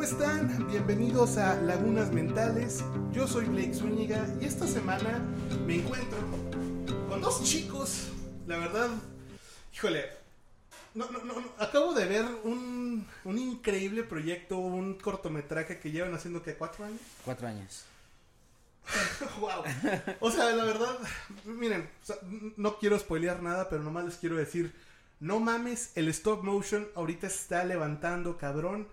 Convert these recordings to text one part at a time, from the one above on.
¿Cómo están? Bienvenidos a Lagunas Mentales. Yo soy Blake Zúñiga y esta semana me encuentro con dos chicos. La verdad, híjole, no, no, no, no, acabo de ver un, un increíble proyecto, un cortometraje que llevan haciendo que cuatro años. Cuatro años. wow. O sea, la verdad, miren, o sea, no quiero spoilear nada, pero nomás les quiero decir, no mames, el stop motion ahorita se está levantando, cabrón.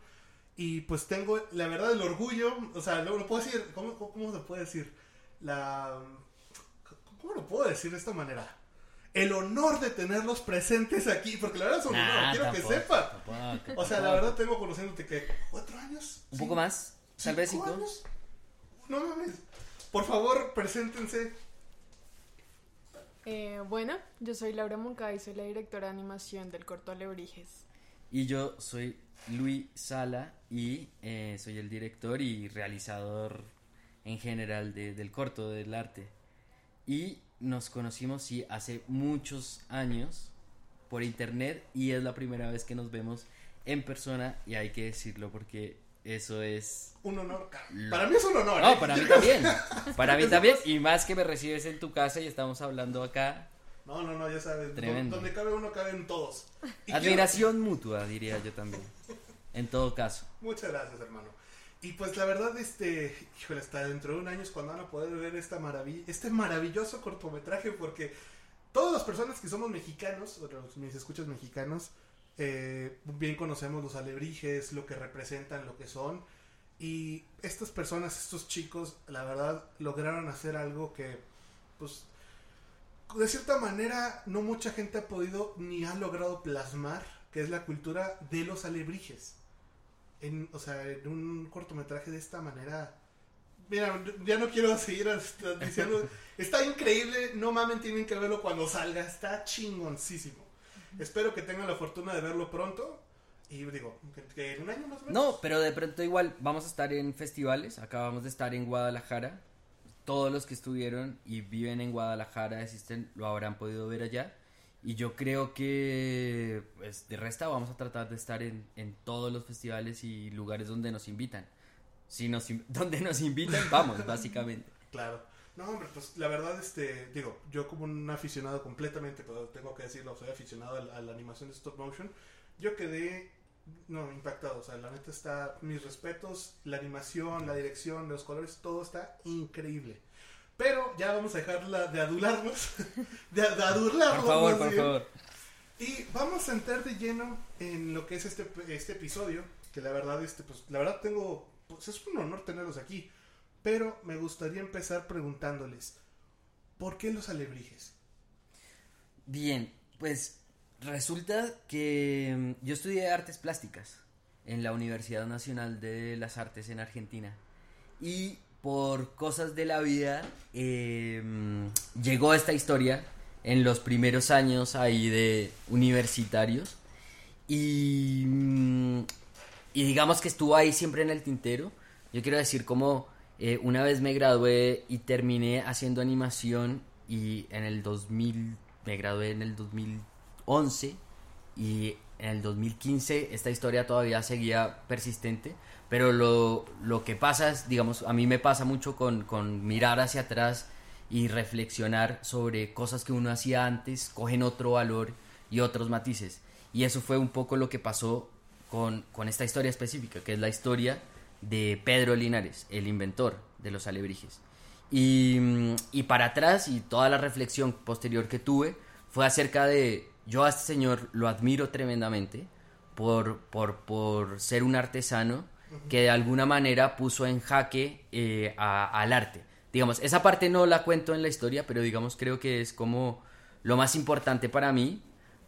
Y pues tengo, la verdad, el orgullo, o sea, lo, lo puedo decir, ¿cómo, cómo, cómo se puede decir? La... ¿Cómo lo puedo decir de esta manera? El honor de tenerlos presentes aquí, porque la verdad es un honor, Nah, quiero tampoco, que sepa. tampoco, O sea, la verdad tengo conociéndote que cuatro años. Un poco más, tal vez ¿Cinco cinco. años? No mames. Por favor, preséntense. Eh, bueno, yo soy Laura Moncada y soy la directora de animación del corto Alebrijes. Y yo soy Luis Sala y eh, soy el director y realizador en general de- del corto, del arte. Y nos conocimos, sí, hace muchos años por internet y es la primera vez que nos vemos en persona y hay que decirlo porque eso es... Un honor. Lo- Para mí es un honor. ¿eh? No, para mí también. Para mí también. Y más que me recibes en tu casa y estamos hablando acá. No, no, no, ya sabes. Tremendo. Donde cabe uno, caben todos. Y Admiración mutua, diría yo también. En todo caso. Muchas gracias, hermano. Y pues la verdad, este, híjole, hasta dentro de un año es cuando van a poder ver esta maravilla, este maravilloso cortometraje, porque todas las personas que somos mexicanos, o los, mis escuchas mexicanos, eh, bien conocemos los alebrijes, lo que representan, lo que son. Y estas personas, estos chicos, la verdad, lograron hacer algo que, pues, de cierta manera, no mucha gente ha podido ni ha logrado plasmar, que es la cultura de los alebrijes. En, o sea, en un cortometraje de esta manera. Mira, ya no quiero seguir diciendo. Está increíble, no mamen, tienen que verlo cuando salga. Está chingoncísimo. Espero que tengan la fortuna de verlo pronto. Y digo, que en un año más o menos. No, pero de pronto igual vamos a estar en festivales. Acabamos de estar en Guadalajara. Todos los que estuvieron y viven en Guadalajara, existen, lo habrán podido ver allá. Y yo creo que, pues, de resta vamos a tratar de estar en, en todos los festivales y lugares donde nos invitan. Si nos, donde nos invitan, vamos, básicamente. Claro. No, hombre, pues la verdad, este, digo, yo como un aficionado completamente, pero tengo que decirlo, soy aficionado a, la- a la animación de stop motion, yo quedé, no, impactado, o sea, la neta está, mis respetos, la animación, la dirección, los colores, todo está increíble. Pero ya vamos a dejarla de adularnos, de, de adurlarnos. Por favor, por bien. favor. Y vamos a entrar de lleno en lo que es este, este episodio, que la verdad, este, pues, la verdad tengo, pues es un honor tenerlos aquí, pero me gustaría empezar preguntándoles, ¿por qué los alebrijes? Bien, pues resulta que mm, yo estudié artes plásticas en la Universidad Nacional de las Artes en Argentina y por cosas de la vida eh, mm, llegó esta historia en los primeros años ahí de universitarios y, mm, y digamos que estuvo ahí siempre en el tintero. Yo quiero decir como eh, una vez me gradué y terminé haciendo animación y en el 2000 me gradué en el 2011 y en el 2015 esta historia todavía seguía persistente, pero lo, lo que pasa es, digamos, a mí me pasa mucho con, con mirar hacia atrás y reflexionar sobre cosas que uno hacía antes, cogen otro valor y otros matices. Y eso fue un poco lo que pasó con, con esta historia específica, que es la historia de Pedro Linares, el inventor de los alebrijes. Y, y para atrás y toda la reflexión posterior que tuve fue acerca de, yo a este señor lo admiro tremendamente por, por, por ser un artesano que de alguna manera puso en jaque eh, a- al arte. Digamos, esa parte no la cuento en la historia, pero digamos creo que es como lo más importante para mí,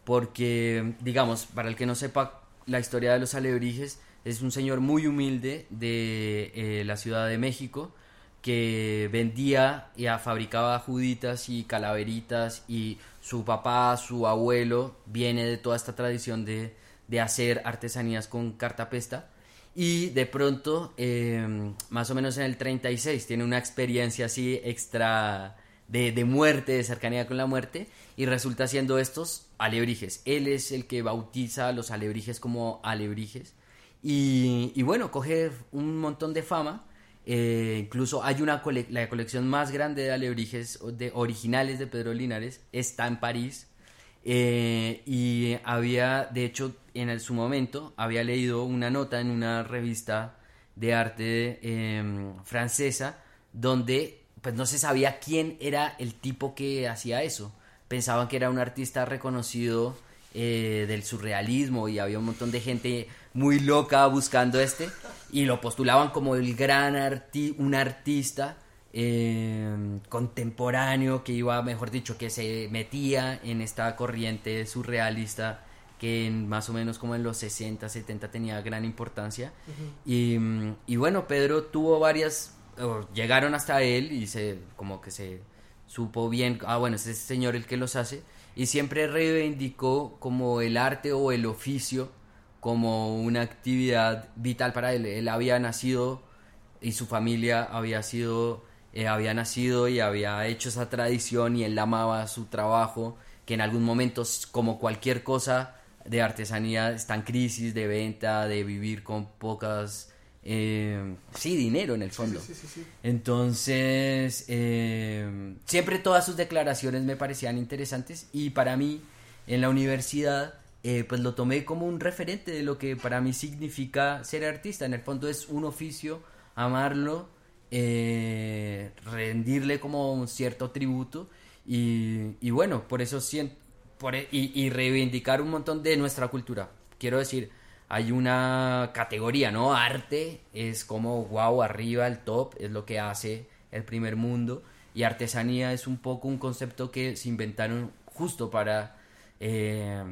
porque digamos, para el que no sepa la historia de los alebrijes, es un señor muy humilde de eh, la Ciudad de México que vendía y fabricaba juditas y calaveritas y su papá, su abuelo, viene de toda esta tradición de, de hacer artesanías con cartapesta y de pronto, eh, más o menos en el 36, tiene una experiencia así extra de, de muerte, de cercanía con la muerte, y resulta siendo estos alebrijes. Él es el que bautiza a los alebrijes como alebrijes, Y, y bueno, coge un montón de fama. Eh, incluso hay una la colección más grande de alebrijes de originales de Pedro Linares está en París. Eh, y había, de hecho, en su momento, había leído una nota en una revista de arte eh, francesa donde pues no se sabía quién era el tipo que hacía eso. Pensaban que era un artista reconocido eh, del surrealismo y había un montón de gente muy loca buscando este y lo postulaban como el gran arti un artista eh, contemporáneo que iba, mejor dicho, que se metía en esta corriente surrealista que en, más o menos como en los 60, 70 tenía gran importancia. y, mm, y bueno, Pedro tuvo varias, llegaron hasta él y se como que se supo bien, ah bueno, es ese señor el que los hace, y siempre reivindicó como el arte o el oficio como una actividad vital para él. Él había nacido y su familia había sido, eh, había nacido y había hecho esa tradición y él amaba su trabajo, que en algún momento, como cualquier cosa de artesanía, está en crisis de venta, de vivir con pocas, eh, sí, dinero en el fondo. Sí, sí, sí, sí. Entonces, eh, siempre todas sus declaraciones me parecían interesantes y para mí en la universidad, eh, pues lo tomé como un referente de lo que para mí significa ser artista. En el fondo es un oficio, amarlo, eh, rendirle como un cierto tributo y, bueno, por eso siento, e- y, y reivindicar un montón de nuestra cultura. Quiero decir, hay una categoría, ¿no? Arte es como, wow, arriba, el top, es lo que hace el primer mundo. Y artesanía es un poco un concepto que se inventaron justo para eh,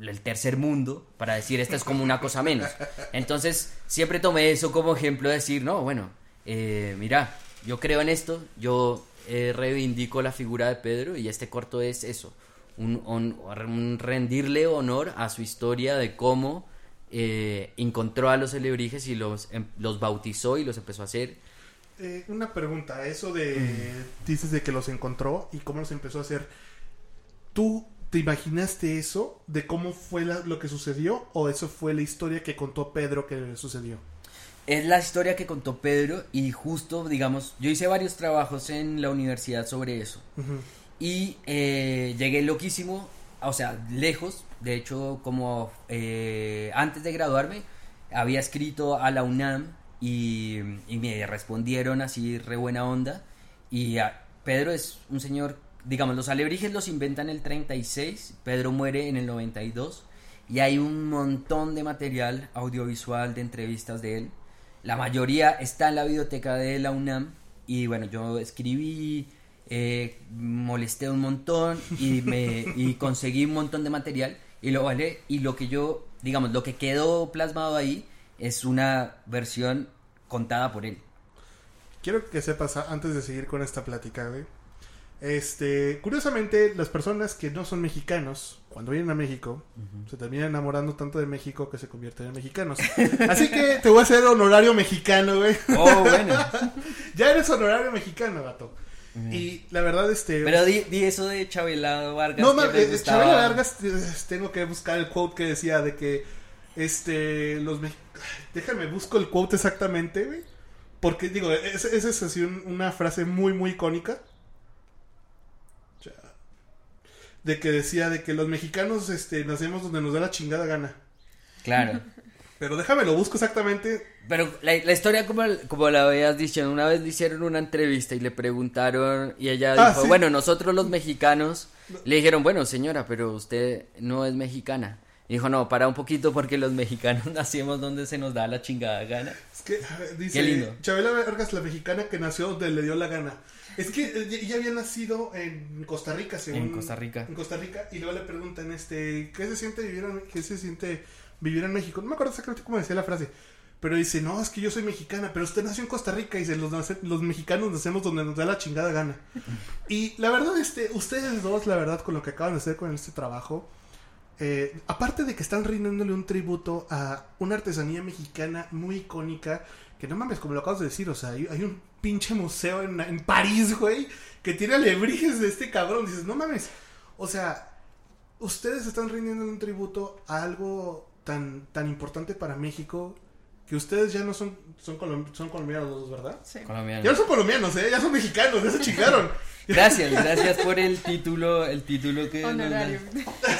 el tercer mundo, para decir, esta es como una cosa menos. Entonces, siempre tomé eso como ejemplo de decir, no, bueno, eh, mira, yo creo en esto, yo eh, reivindico la figura de Pedro y este corto es eso, un, un- un rendirle honor a su historia de cómo eh, encontró a los celebrijes y los, em- los bautizó y los empezó a hacer. Una pregunta, eso de dices de que los encontró y cómo los empezó a hacer. ¿Tú te imaginaste eso de cómo fue la- lo que sucedió o eso fue la historia que contó Pedro que le sucedió? Es la historia que contó Pedro y justo, digamos, yo hice varios trabajos en la universidad sobre eso. Y eh, llegué loquísimo, o sea, lejos. De hecho, como eh, antes de graduarme, había escrito a la UNAM y, y me respondieron así re buena onda. Y ah, Pedro es un señor, digamos, los alebrijes los inventan en el 36, Pedro muere en el 92. Y hay un montón de material audiovisual de entrevistas de él. La mayoría está en la biblioteca de la UNAM. Y bueno, yo escribí, eh, molesté un montón y, me, y conseguí un montón de material. Y lo vale. Y lo que yo, digamos, lo que quedó plasmado ahí es una versión contada por él. Quiero que sepas antes de seguir con esta plática, güey. Este, curiosamente, las personas que no son mexicanos, cuando vienen a México, se terminan enamorando tanto de México que se convierten en mexicanos. Así que te voy a hacer honorario mexicano, güey. Oh, bueno. Ya eres honorario mexicano, gato. Y la verdad, este. Pero di, di eso de Chabela Vargas. no, ma- me eh. Chabela Vargas, eh, tengo que buscar el quote que decía de que. Este. Los mex- Déjame, busco el quote exactamente, güey. Porque, digo, esa es así un- una frase muy, muy icónica. Ya. De que decía de que los mexicanos este, nacemos donde nos da la chingada gana. Claro. Pero déjame, lo busco exactamente. Pero la, la historia como, como la habías dicho, una vez le hicieron una entrevista y le preguntaron y ella Ah, dijo, sí. bueno, nosotros los mexicanos le dijeron, bueno, señora, pero usted no es mexicana. Y dijo, no, para un poquito porque los mexicanos nacemos donde se nos da la chingada gana. Es que dice Qué lindo. Chabela Vargas, la mexicana que nació donde le dio la gana. Es que eh, ella había nacido en Costa Rica, según. En Costa Rica. En Costa Rica, y luego le preguntan, este, ¿qué se siente vivir en, qué se siente vivir en México? No me acuerdo exactamente cómo decía la frase. Pero dice, no, es que yo soy mexicana, pero usted nació en Costa Rica y dice, los, los mexicanos nacemos donde nos da la chingada gana. Y la verdad, este, ustedes dos, la verdad, con lo que acaban de hacer con este trabajo, eh, aparte de que están rindiéndole un tributo a una artesanía mexicana muy icónica, que no mames, como lo acabas de decir, o sea, hay, hay un pinche museo en, en París, güey, que tiene alebrijes de este cabrón. Dices, no mames, o sea, ustedes están rindiendo un tributo a algo tan, tan importante para México que ustedes ya no son, son, son colombianos los dos, ¿verdad? Sí. Ya no son colombianos, ¿eh? Ya son mexicanos, ya se chingaron. Gracias, gracias por el título, el título que nos.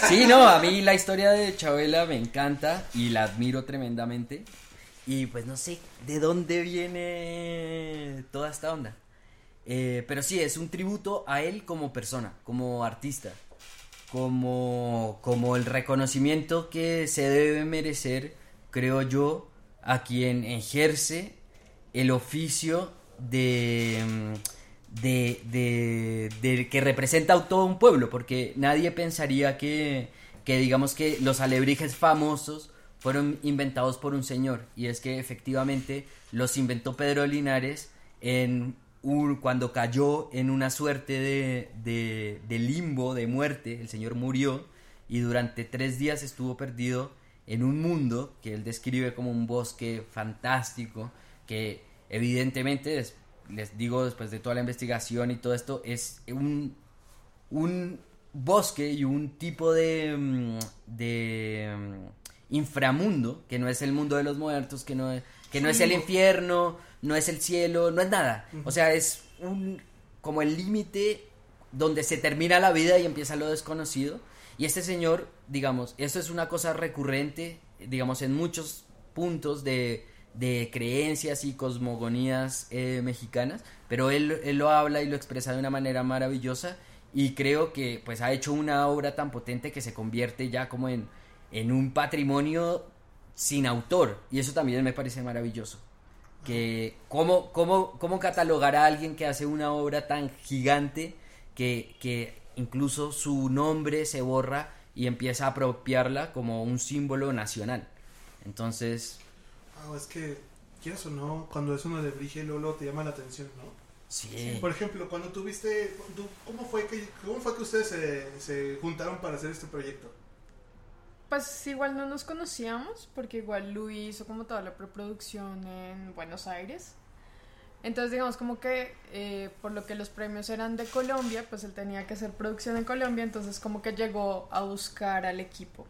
Sí, no, a mí la historia de Chabela me encanta y la admiro tremendamente. Y pues no sé de dónde viene toda esta onda. Eh, pero sí, es un tributo a él como persona, como artista, como, como el reconocimiento que se debe merecer, creo yo, a quien ejerce el oficio de, mm, de, de, de que representa a todo un pueblo, porque nadie pensaría que, que digamos que los alebrijes famosos fueron inventados por un señor, y es que efectivamente los inventó Pedro Linares en un- cuando cayó en una suerte de, de, limbo, de muerte, el señor murió y durante tres días estuvo perdido en un mundo que él describe como un bosque fantástico, que evidentemente, des- les digo después de toda la investigación y todo esto, es un, un bosque y un tipo de, mm, de mm, inframundo, que no es el mundo de los muertos, que no es, que no es el infierno, no es el cielo, no es nada. O sea, es un como el límite donde se termina la vida y empieza lo desconocido. Y este señor, digamos, esto es una cosa recurrente, digamos, en muchos puntos de, de creencias y cosmogonías eh, mexicanas, pero él, él lo habla y lo expresa de una manera maravillosa y creo que pues ha hecho una obra tan potente que se convierte ya como en, en un patrimonio sin autor y eso también me parece maravilloso que cómo, cómo, cómo catalogar a alguien que hace una obra tan gigante que, que incluso su nombre se borra y empieza a apropiarla como un símbolo nacional. Entonces, Ah, es que, quieras o no, cuando es uno de Brige, luego te llama la atención, ¿no? sí. Por ejemplo, cuando tuviste, tú- ¿cómo fue que, cómo fue que ustedes se, se juntaron para hacer este proyecto? Pues igual no nos conocíamos, porque igual Luis hizo como toda la preproducción en Buenos Aires. Entonces, digamos como que eh, por lo que los premios eran de Colombia, pues él tenía que hacer producción en Colombia, entonces como que llegó a buscar al equipo.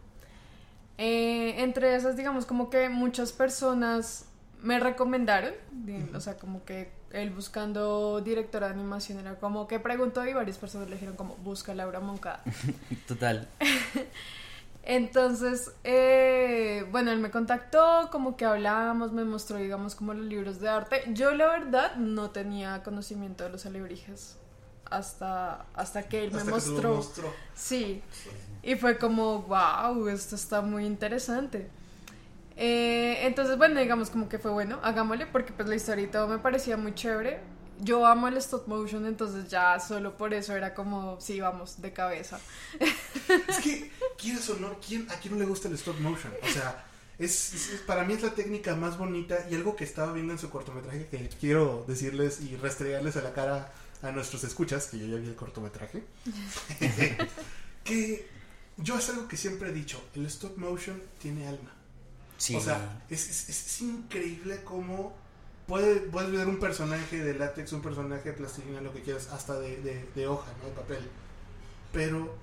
Eh, entre esas, digamos como que muchas personas me recomendaron, o sea, como que él buscando directora de animación era como que preguntó y varias personas le dijeron como busca a Laura Moncada. Total. Entonces, eh, bueno, él me contactó, como que hablábamos, me mostró, digamos, como los libros de arte. Yo, la verdad, no tenía conocimiento de los alebrijes hasta, hasta que él me Hasta mostró. mostró. Sí, y fue como, wow, esto está muy interesante. Eh, entonces, bueno, digamos como que fue bueno, hagámosle, porque pues la historia y todo me parecía muy chévere. Yo amo el stop motion, entonces ya solo por eso era como, sí, vamos, de cabeza. Es que, quieras o no, ¿quién, ¿a quién no le gusta el stop motion? O sea, es, es- para mí es la técnica más bonita y algo que estaba viendo en su cortometraje que quiero decirles y restregarles a la cara a nuestros escuchas, que yo ya vi el cortometraje, que yo es algo que siempre he dicho, el stop motion tiene alma. Sí. O sea, es, es- es- increíble cómo puede, puedes ver un personaje de látex, un personaje de plastilina, lo que quieras, hasta de, de- de hoja, ¿no? De papel. Pero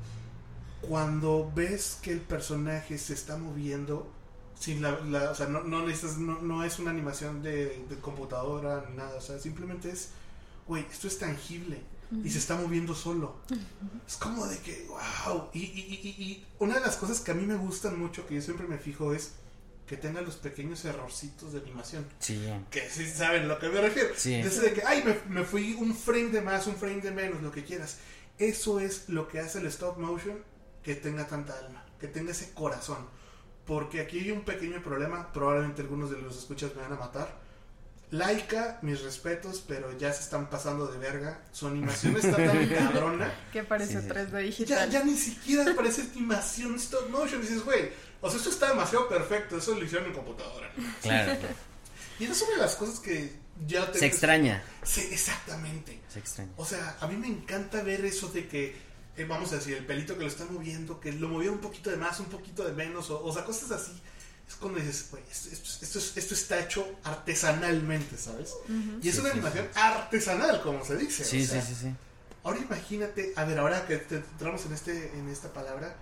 cuando ves que el personaje se está moviendo, sin la, la- o sea, no, no, necesitas- no, no es una animación de, de computadora ni nada, o sea, simplemente es, güey, esto es tangible y se está moviendo solo. Es como de que, wow. Y, y- y- y una de las cosas que a mí me gustan mucho, que yo siempre me fijo, es que tenga los pequeños errorcitos de animación. sí. Que sí saben a lo que me refiero. Sí. Ese de que, ay, me, me fui un frame de más, un frame de menos, lo que quieras. Eso es lo que hace el stop motion que tenga tanta alma, que tenga ese corazón. Porque aquí hay un pequeño problema, probablemente algunos de los escuchas me van a matar. Laika, mis respetos, pero ya se están pasando de verga. Su animación está tan cabrona Que parece Sí, sí, 3D ya, digital. ya ni siquiera parece animación stop motion. Dices, güey, o sea, esto está demasiado perfecto. Eso lo hicieron en computadora. Claro. claro. Y esa es una de las cosas que ya te. Se extraña. Sí, exactamente. Se extraña. O sea, a mí me encanta ver eso de que, eh, vamos a decir, el pelito que lo está moviendo, que lo movió un poquito de más, un poquito de menos, o, o sea, cosas así. Es cuando dices, güey, esto, esto- esto es- esto está hecho artesanalmente, ¿sabes? Y es Sí, una sí, animación artesanal, como se dice. Sí, o sea, sí, sí, sí. Ahora imagínate, a ver, ahora que te- entramos en, este, en esta palabra,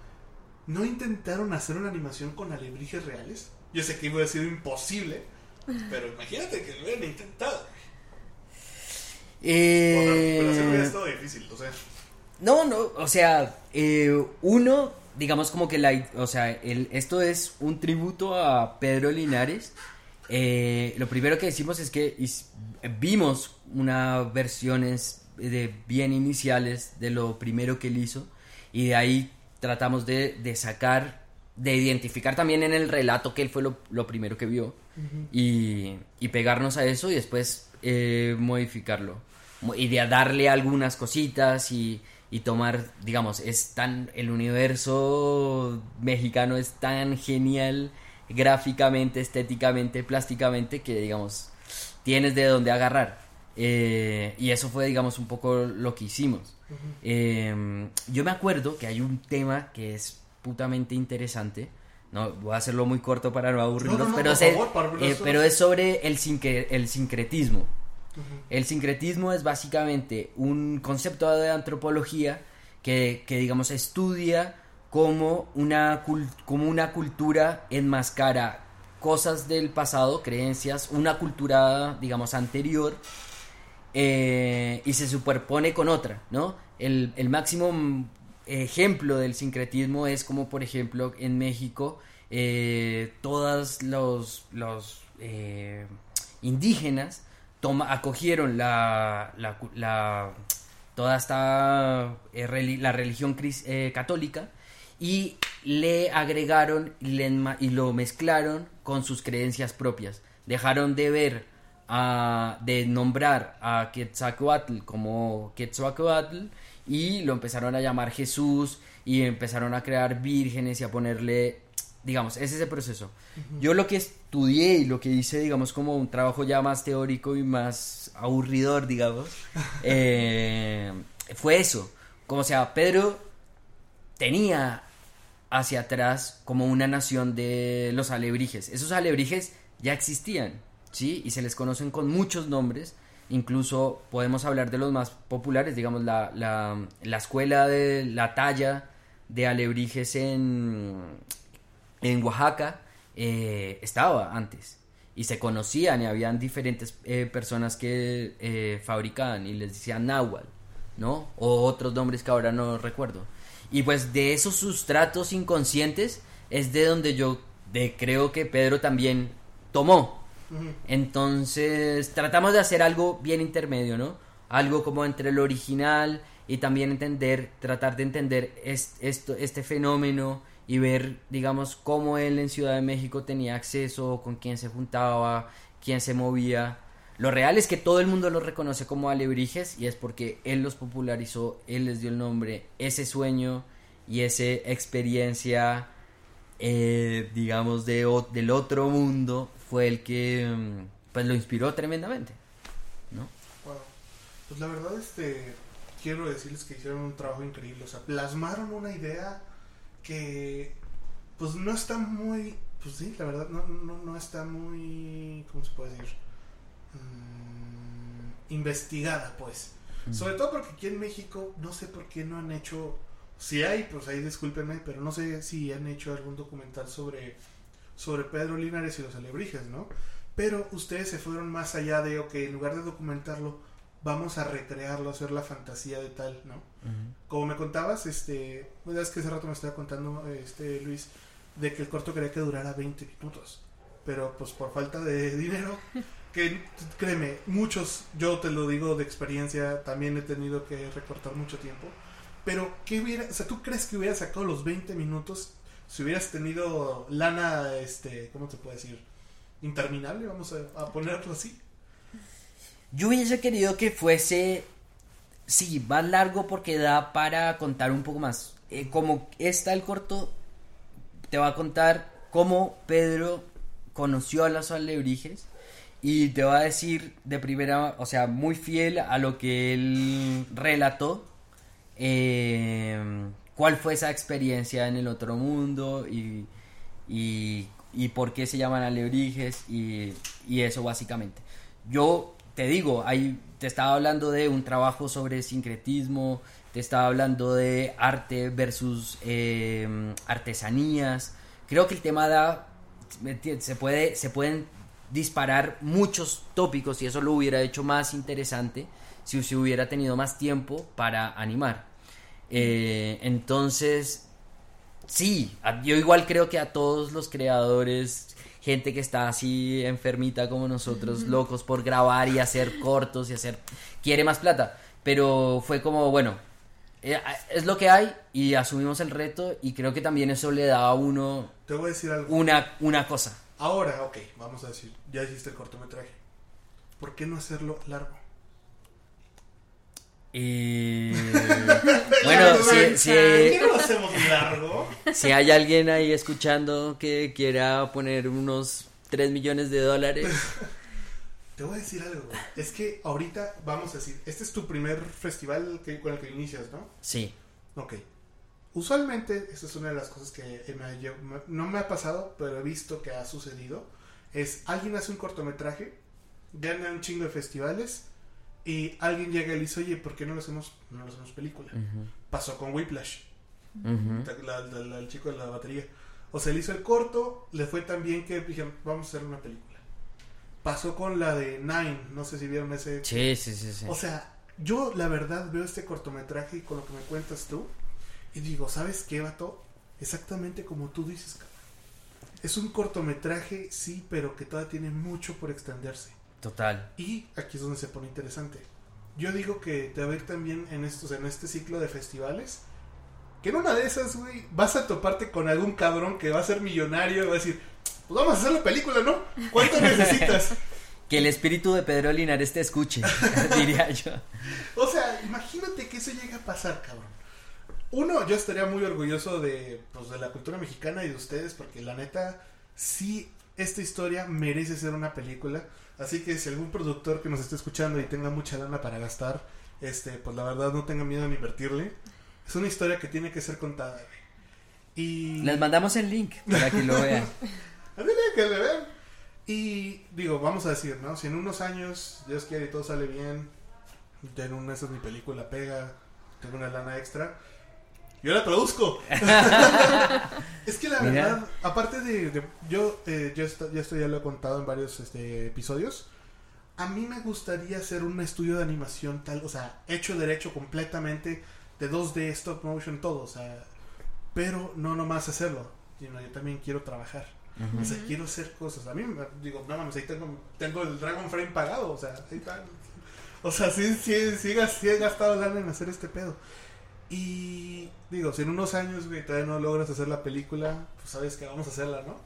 ¿no intentaron hacer una animación con alebrijes reales? Yo sé que iba a ser imposible, pero imagínate que lo hubieran intentado. Eh, Pero hacerlo hubiera estado difícil, o sea. No, no, o sea, eh, uno, digamos como que la, o sea, el, esto es un tributo a Pedro Linares. Eh, lo primero que decimos es que is- vimos unas versiones de bien iniciales de lo primero que él hizo y de ahí tratamos de, de sacar, de identificar también en el relato que él fue lo, lo primero que vio y, y pegarnos a eso y después eh, modificarlo Mo- y de darle algunas cositas y, y tomar, digamos, es tan, el universo mexicano es tan genial gráficamente, estéticamente, plásticamente que, digamos, tienes de dónde agarrar. Eh, y eso fue, digamos, un poco lo que hicimos. Eh, yo me acuerdo que hay un tema que es putamente interesante. No, voy a hacerlo muy corto para no aburrirlos, No, no, no, pero, favor, eh, pero es sobre el, sincre- el sincretismo. El sincretismo es básicamente un concepto de antropología que, que, digamos, estudia cómo una, una cultura enmascara cosas del pasado, creencias, una cultura, digamos, anterior, eh, y se superpone con otra, ¿no? El, el máximo mm, ejemplo del sincretismo es como, por ejemplo, en México, eh, todos los, los eh, indígenas toma, acogieron la, la, toda esta eh, la religión cris- eh, católica y le agregaron y, le enma- y lo mezclaron con sus creencias propias. Dejaron de ver, a- de nombrar a Quetzalcoatl como Quetzalcoatl y lo empezaron a llamar Jesús y empezaron a crear vírgenes y a ponerle, digamos, es ese proceso. Yo lo que estudié y lo que hice, digamos, como un trabajo ya más teórico y más aburridor, digamos, eh, fue eso. Como sea, Pedro tenía hacia atrás como una nación de los alebrijes. Esos alebrijes ya existían, ¿sí? Y se les conocen con muchos nombres. Incluso podemos hablar de los más populares, digamos, la, la, la escuela de la talla de alebrijes en, en Oaxaca eh, estaba antes y se conocían y habían diferentes eh, personas que eh, fabricaban y les decían náhuatl, ¿no? O otros nombres que ahora no recuerdo. Y pues de esos sustratos inconscientes es de donde yo de, creo que Pedro también tomó. Entonces tratamos de hacer algo bien intermedio, ¿no? Algo como entre lo original y también entender, tratar de entender es- esto, este fenómeno y ver, digamos, cómo él en Ciudad de México tenía acceso, con quién se juntaba, quién se movía. Lo real es que todo el mundo los reconoce como alebrijes y es porque él los popularizó, él les dio el nombre, ese sueño y esa experiencia, eh, digamos, de, o- del otro mundo fue el que mm, pues lo inspiró tremendamente. ¿no? Wow. Pues la verdad, este, quiero decirles que hicieron un trabajo increíble. O sea, plasmaron una idea que, pues no está muy, pues sí, la verdad, no, no, no está muy, ¿cómo se puede decir? Mm, investigada, pues. Sobre todo porque aquí en México, no sé por qué no han hecho, si hay, pues ahí discúlpenme, pero no sé si han hecho algún documental sobre, sobre Pedro Linares y los alebrijes, ¿no? Pero ustedes se fueron más allá de, ok, en lugar de documentarlo, vamos a recrearlo, hacer la fantasía de tal, ¿no? Como me contabas, este, pues, es que hace rato me estaba contando, este, Luis, de que el corto quería que durara 20 minutos. Pero pues por falta de dinero, que créeme, muchos, yo te lo digo de experiencia, también he tenido que recortar mucho tiempo. Pero, ¿qué hubiera, o sea, tú crees que hubiera sacado los 20 minutos si hubieras tenido lana, este, ¿cómo te puedo decir? Interminable, vamos a, a ponerlo así. Yo hubiese querido que fuese, sí, más largo porque da para contar un poco más. Eh, como está el corto, te va a contar cómo Pedro conoció a los alebrijes y te va a decir de primera, o sea, muy fiel a lo que él relató, eh, cuál fue esa experiencia en el otro mundo y, y, y por qué se llaman alebrijes y, y eso básicamente. Yo te digo, ahí te estaba hablando de un trabajo sobre sincretismo, te estaba hablando de arte versus eh, artesanías. Creo que el tema da, se, puede, se pueden disparar muchos tópicos y eso lo hubiera hecho más interesante si se hubiera tenido más tiempo para animar. Eh, entonces, sí, yo igual creo que a todos los creadores, gente que está así enfermita como nosotros, locos por grabar y hacer cortos y hacer, quiere más plata. Pero fue como, bueno, eh, es lo que hay y asumimos el reto y creo que también eso le da a uno Te voy a decir algo. Una, una cosa. Ahora, ok, vamos a decir, ya hiciste el cortometraje. ¿Por qué no hacerlo largo? Eh, bueno, si, si, ¿Qué no hacemos largo? Si hay alguien ahí escuchando que quiera poner unos 3 millones de dólares. Te voy a decir algo. Es que ahorita, vamos a decir, este es tu primer festival que, con el que inicias, ¿no? Sí. Ok. Usualmente, esta es una de las cosas que no me ha pasado, pero he visto que ha sucedido. Es alguien hace un cortometraje, gana un chingo de festivales y alguien llega y le dice, oye, ¿por qué no lo hacemos, no lo hacemos película? Pasó con Whiplash, el chico de la batería. O sea, le hizo el corto, le fue tan bien que dijeron, vamos a hacer una película. Pasó con la de Nine, no sé si vieron ese. Sí, sí, sí. sí. O sea, yo la verdad veo este cortometraje y con lo que me cuentas tú, y digo, ¿sabes qué, vato? Exactamente como tú dices, cabrón. Es un cortometraje, sí, pero que todavía tiene mucho por extenderse. Total. Y aquí es donde se pone interesante. Yo digo que te va a ir también en estos, en este ciclo de festivales. Que en una de esas, güey, vas a toparte con algún cabrón que va a ser millonario y va a decir, pues vamos a hacer la película, ¿no? ¿Cuánto necesitas? que el espíritu de Pedro Linares te escuche, diría yo. O sea, imagínate que eso llega a pasar, cabrón. Uno, yo estaría muy orgulloso de, pues, de la cultura mexicana y de ustedes, porque la neta, sí, esta historia merece ser una película. Así que si algún productor que nos esté escuchando y tenga mucha lana para gastar, este, pues la verdad no tenga miedo en invertirle. Es una historia que tiene que ser contada. Y les mandamos el link para que lo vean. que le vean. Y digo, vamos a decir, ¿no? Si en unos años, Dios quiere y todo sale bien, ya en un mes mi película pega, tengo una lana extra, yo la produzco. es que la verdad, aparte de, yo, eh, yo ya esto ya lo he contado en varios este, episodios. A mí me gustaría hacer un estudio de animación tal, o sea, hecho derecho completamente de 2D, stop motion, todo, o sea, pero no nomás hacerlo, sino yo también quiero trabajar. O sea, quiero hacer cosas. A mí, digo, no mames, ahí tengo, tengo el Dragon Frame pagado, o sea, ahí está. O sea, sí, sí, sí, sí he gastado lana en hacer este pedo. Y digo, si en unos años, güey, todavía no logras hacer la película, pues sabes que vamos a hacerla, ¿no?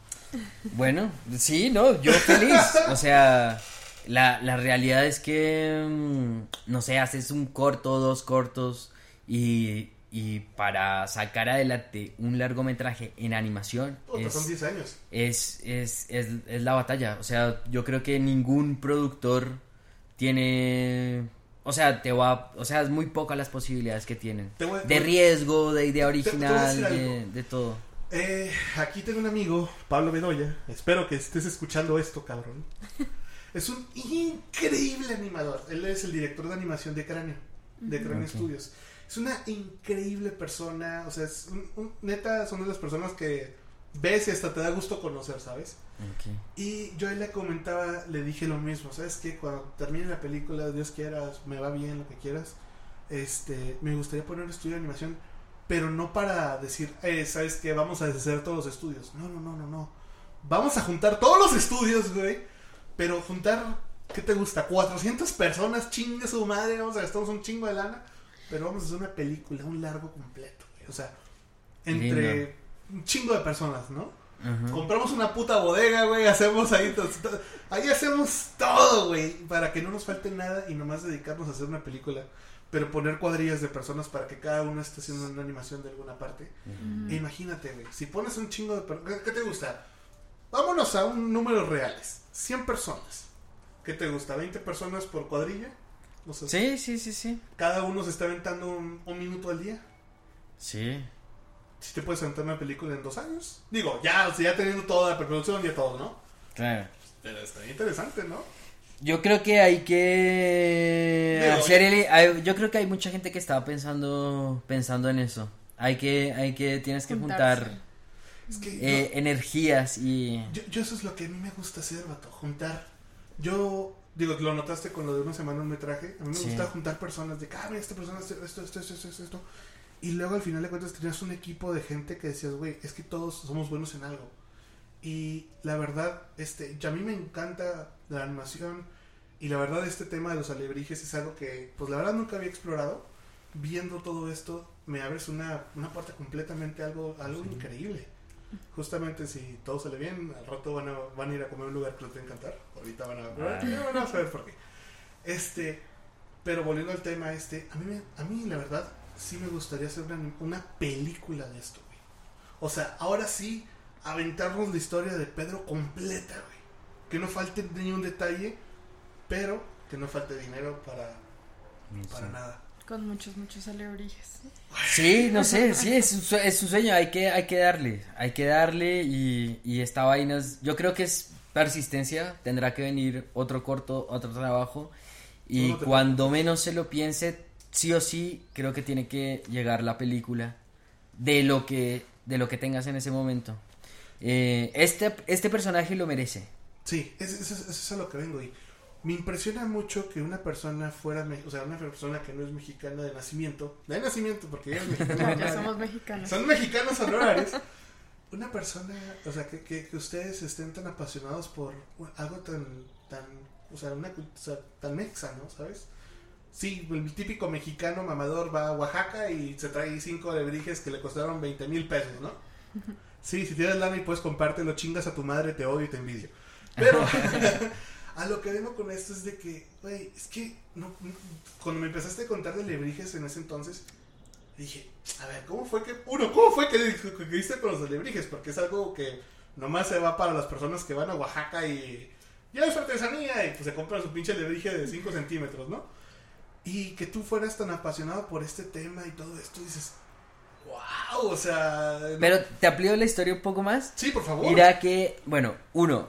Bueno, sí, no, yo feliz. O sea, la, la realidad es que, mm, no sé, haces un corto, dos cortos y, y para sacar adelante un largometraje en animación es, son 10 años. Es, es, es, es la batalla. O sea, yo creo que ningún productor tiene o sea, te va, o sea, es muy pocas las posibilidades que tienen. de riesgo, de idea original, de, todo. Eh, aquí tengo un amigo, Pablo Bedoya. Espero que estés escuchando esto, cabrón. es un increíble animador. Él es el director de animación de Cráneo, de Cráneo Studios. Es una increíble persona. O sea, es un, neta, son de las personas que ves y hasta te da gusto conocer, ¿sabes? Y yo le comentaba, le dije lo mismo, ¿sabes qué? Cuando termine la película, Dios quiera, me va bien, lo que quieras, este, me gustaría poner un estudio de animación, pero no para decir, eh, ¿sabes qué? Vamos a deshacer todos los estudios. No, no, no, no, no. Vamos a juntar todos los estudios, güey, pero juntar, ¿qué te gusta? 400 personas, chingue su madre, vamos a gastarnos un chingo de lana, pero vamos a hacer una película, un largo completo, güey. O sea, entre un chingo de personas, ¿no? Compramos una puta bodega, güey, hacemos ahí, ahí hacemos todo, güey, para que no nos falte nada y nomás dedicarnos a hacer una película, pero poner cuadrillas de personas para que cada uno esté haciendo una animación de alguna parte. imagínate, güey, si pones un chingo de personas, ¿qué te gusta? Vámonos a un número reales, 100 personas. ¿Qué te gusta? ¿20 personas por cuadrilla? sí, sí, sí, sí. Cada uno se está aventando un, un minuto al día. Sí si te puedes sentar una película en dos años. Digo, ya, o sea, ya teniendo toda la preproducción y todo, ¿no? Claro. Pero está interesante, ¿no? yo creo que hay que hacer el- yo creo que hay mucha gente que estaba pensando pensando en eso. Hay que hay que tienes que Juntarse. juntar Es que eh, energías y yo, yo eso es lo que a mí me gusta hacer, vato, juntar. Yo, digo, lo notaste con lo de una semana un metraje. A mí me Sí. gusta juntar personas de que, ah, mira, esta persona hace esto, esto, esto, esto, esto, esto. Y luego al final de cuentas tenías un equipo de gente que decías, güey, es que todos somos buenos en algo. Y la verdad, este, y a mí me encanta la animación. Y la verdad, este tema de los alebrijes es algo que, pues la verdad nunca había explorado. Viendo todo esto, me abres una, una puerta completamente algo, algo increíble. Justamente si todo sale bien, al rato van a, van a ir a comer a un lugar que les va a encantar. Ahorita van a, Ah. van a saber por qué. Este, pero volviendo al tema este, a mí, a mí la verdad sí me gustaría hacer una, una película de esto, güey. O sea, ahora sí, aventarnos la historia de Pedro completa, güey. Que no falte ni un detalle, pero que no falte dinero para, para nada. Con muchos, muchos alebrijes. Sí, no sé, sí, es un, sue- es un sueño, hay que, hay que darle, hay que darle y, y esta vaina es, yo creo que es persistencia, tendrá que venir otro corto, otro trabajo y No cuando menos se lo piense, sí o sí, creo que tiene que llegar la película de lo que, de lo que tengas en ese momento. Eh, este, este personaje lo merece. Sí, eso es, es- es a lo que vengo. Y me impresiona mucho que una persona fuera, me- o sea, una persona que no es mexicana de nacimiento, de nacimiento, porque ella es mexicana. Ya somos mexicanos. Son mexicanos honorarios. Una persona, o sea, que, que, que ustedes estén tan apasionados por algo tan, tan, o sea, una, o sea, tan mexa, ¿no? ¿Sabes? Sí, el típico mexicano mamador va a Oaxaca y se trae cinco alebrijes que le costaron 20 mil pesos, ¿no? Sí, si tienes lana y puedes compártelo, chingas a tu madre, te odio y te envidio. Pero a lo que vengo con esto es de que, güey, es que no, cuando me empezaste a contar de alebrijes en ese entonces, dije, a ver, ¿cómo fue que, uno, cómo fue que, que, que hiciste con los alebrijes? Porque es algo que nomás se va para las personas que van a Oaxaca y ya es artesanía y pues se compran su pinche alebrije de 5 centímetros, ¿no? Y que tú fueras tan apasionado por este tema y todo esto, dices, wow, o sea... Pero te amplío la historia un poco más. sí, por favor. Mira que, bueno, uno,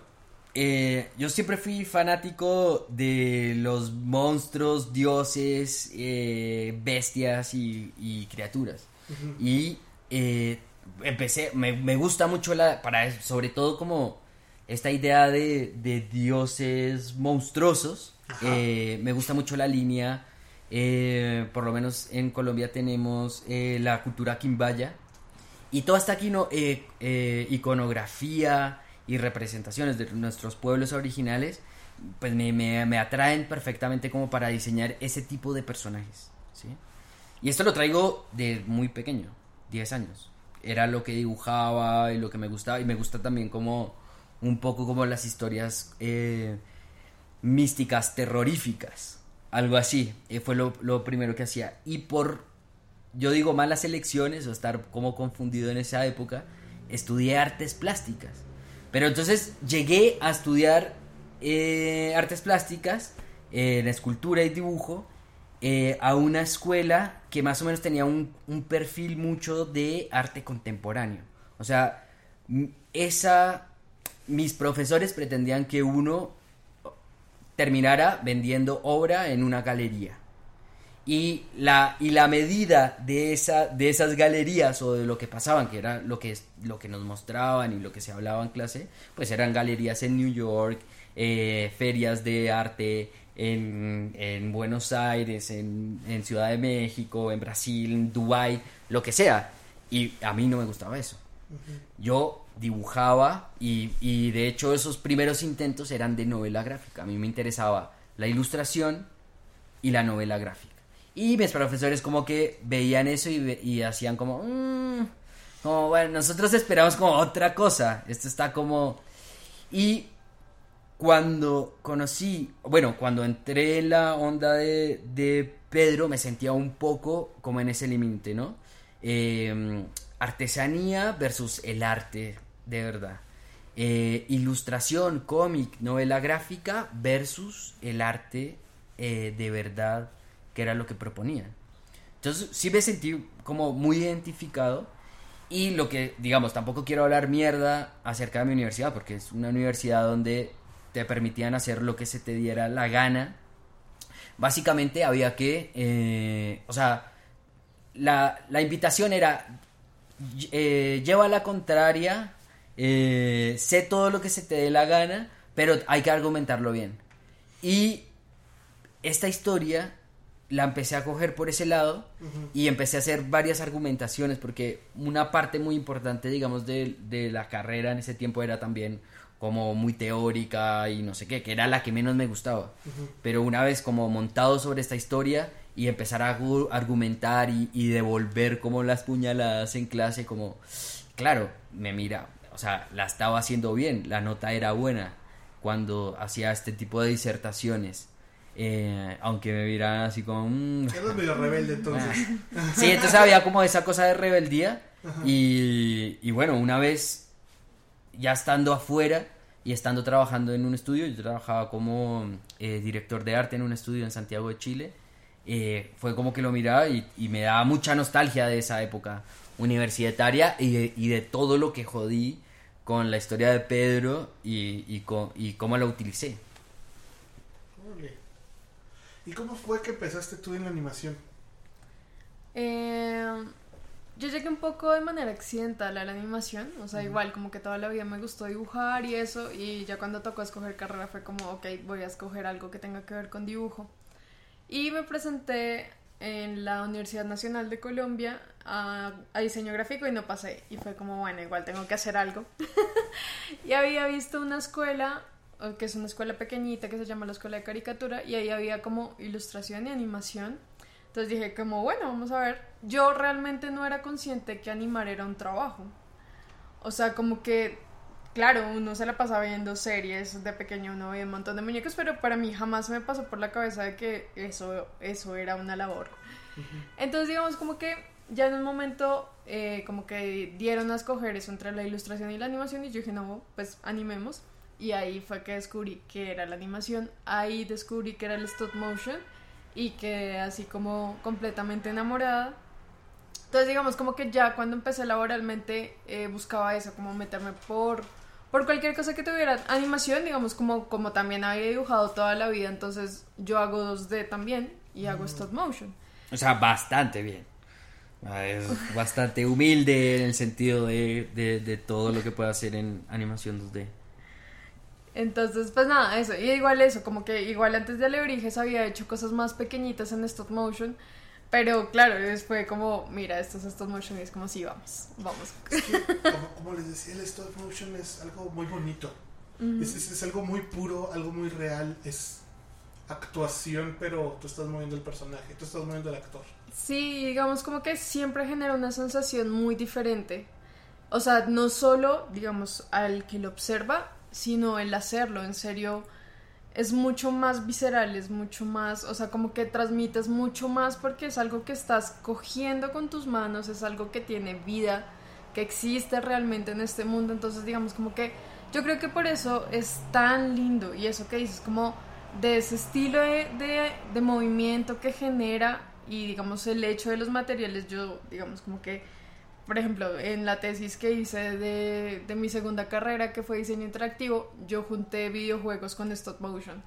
eh, yo siempre fui fanático de los monstruos, dioses, eh, bestias y, y criaturas. Y eh, empecé, me, me gusta mucho la, para sobre todo como esta idea de, de dioses monstruosos. Eh, me gusta mucho la línea, eh, por lo menos en Colombia tenemos eh, la cultura quimbaya. Y toda esta quino- eh, eh, iconografía y representaciones de nuestros pueblos originales, pues me, me- me atraen perfectamente como para diseñar ese tipo de personajes. ¿sí? Y esto lo traigo de muy pequeño, 10 años. Era lo que dibujaba y lo que me gustaba. Y me gusta también como un poco como las historias eh, místicas, terroríficas. Algo así. eh, fue lo, lo primero que hacía. Y por, yo digo, malas elecciones o estar como confundido en esa época, estudié artes plásticas. Pero entonces llegué a estudiar eh, artes plásticas eh, en escultura y dibujo eh, a una escuela que más o menos tenía un, un perfil mucho de arte contemporáneo. O sea, esa, mis profesores pretendían que uno terminara vendiendo obra en una galería. Y la, y la medida de, esa, de esas galerías o de lo que pasaban, que era lo que, lo que nos mostraban y lo que se hablaba en clase, pues eran galerías en New York, eh, ferias de arte en, en Buenos Aires, en, en Ciudad de México, en Brasil, en Dubái, lo que sea. Y a mí no me gustaba eso. Yo dibujaba y, y de hecho esos primeros intentos eran de novela gráfica. A mí me interesaba la ilustración y la novela gráfica. Y mis profesores como que veían eso y, hacían como, "Mm", como, bueno, nosotros esperamos como otra cosa. Esto está como... Y cuando conocí, bueno, cuando entré en la onda de, de Pedro, me sentía un poco como en ese límite, ¿no? Eh, artesanía versus el arte, de verdad. Eh, ilustración, cómic, novela gráfica versus el arte eh, de verdad, que era lo que proponían. Entonces sí me sentí como muy identificado y lo que, digamos, tampoco quiero hablar mierda acerca de mi universidad porque es una universidad donde te permitían hacer lo que se te diera la gana. Básicamente había que, eh, o sea, la, la invitación era, eh, lleva la contraria, eh, sé todo lo que se te dé la gana, pero hay que argumentarlo bien. Y esta historia la empecé a coger por ese lado y empecé a hacer varias argumentaciones porque una parte muy importante, digamos, de, de, la carrera en ese tiempo era también como muy teórica y no sé qué, que era la que menos me gustaba. Pero una vez como montado sobre esta historia y empezar a argumentar y, y devolver como las puñaladas en clase, como, claro, me mira, o sea, la estaba haciendo bien, la nota era buena cuando hacía este tipo de disertaciones eh, aunque me vieran así como... Mmm, Eres medio rebelde entonces. Ah. Sí, entonces había como esa cosa de rebeldía. Y, y, bueno, una vez ya estando afuera y estando trabajando en un estudio, yo trabajaba como eh, director de arte en un estudio en Santiago de Chile, eh, fue como que lo miraba y, y, me daba mucha nostalgia de esa época universitaria y de, y de todo lo que jodí con la historia de Pedro y, y, con, y cómo la utilicé. ¿Y cómo fue que empezaste tú en la animación? Eh, yo llegué un poco de manera accidental a la animación, o sea, uh -huh. igual como que toda la vida me gustó dibujar y eso, y ya cuando tocó escoger carrera fue como, ok, voy a escoger algo que tenga que ver con dibujo. Y me presenté en la Universidad Nacional de Colombia a, diseño gráfico y no pasé, y fue como, bueno, igual tengo que hacer algo. y había visto una escuela que es una escuela pequeñita que se llama la Escuela de Caricatura y ahí había como ilustración y animación. Entonces dije como, bueno, vamos a ver. Yo realmente no era consciente que animar era un trabajo. O sea, como que, claro, uno se la pasa viendo series, de pequeño uno ve un montón de muñecos, pero para mí jamás me pasó por la cabeza de que eso, eso era una labor. Uh -huh. Entonces digamos como que ya en un momento eh, como que dieron a escoger eso entre la ilustración y la animación y yo dije, no, pues animemos y ahí fue que descubrí que era la animación, ahí descubrí que era el stop motion y que así como completamente enamorada. Entonces digamos como que ya cuando empecé laboralmente eh, buscaba eso, como meterme por, por cualquier cosa que tuviera animación, digamos como, como también había dibujado toda la vida, entonces yo hago 2D también y hago stop motion. O sea, bastante bien. Es bastante humilde en el sentido de, de, de todo lo que puede hacer en animación 2D. Entonces, pues nada, eso. Y igual eso, como que igual antes de Alebrijes había hecho cosas más pequeñitas en stop motion. Pero claro, fue como, mira, esto es stop motion y es como, sí, vamos, vamos. Es que, como, como, les decía, el stop motion es algo muy bonito. Uh -huh. es, es, es, algo muy puro, algo muy real. Es actuación, pero tú estás moviendo el personaje, tú estás moviendo el actor. Sí, digamos como que siempre genera una sensación muy diferente. O sea, no solo, digamos, al que lo observa, sino el hacerlo, en serio, es mucho más visceral, es mucho más, o sea, como que transmites mucho más porque es algo que estás cogiendo con tus manos, es algo que tiene vida, que existe realmente en este mundo, entonces digamos como que yo creo que por eso es tan lindo. Y eso que dices, como de ese estilo de, de, movimiento que genera y digamos el hecho de los materiales, yo digamos como que por ejemplo, en la tesis que hice de, de, mi segunda carrera, que fue diseño interactivo, yo junté videojuegos con stop motion.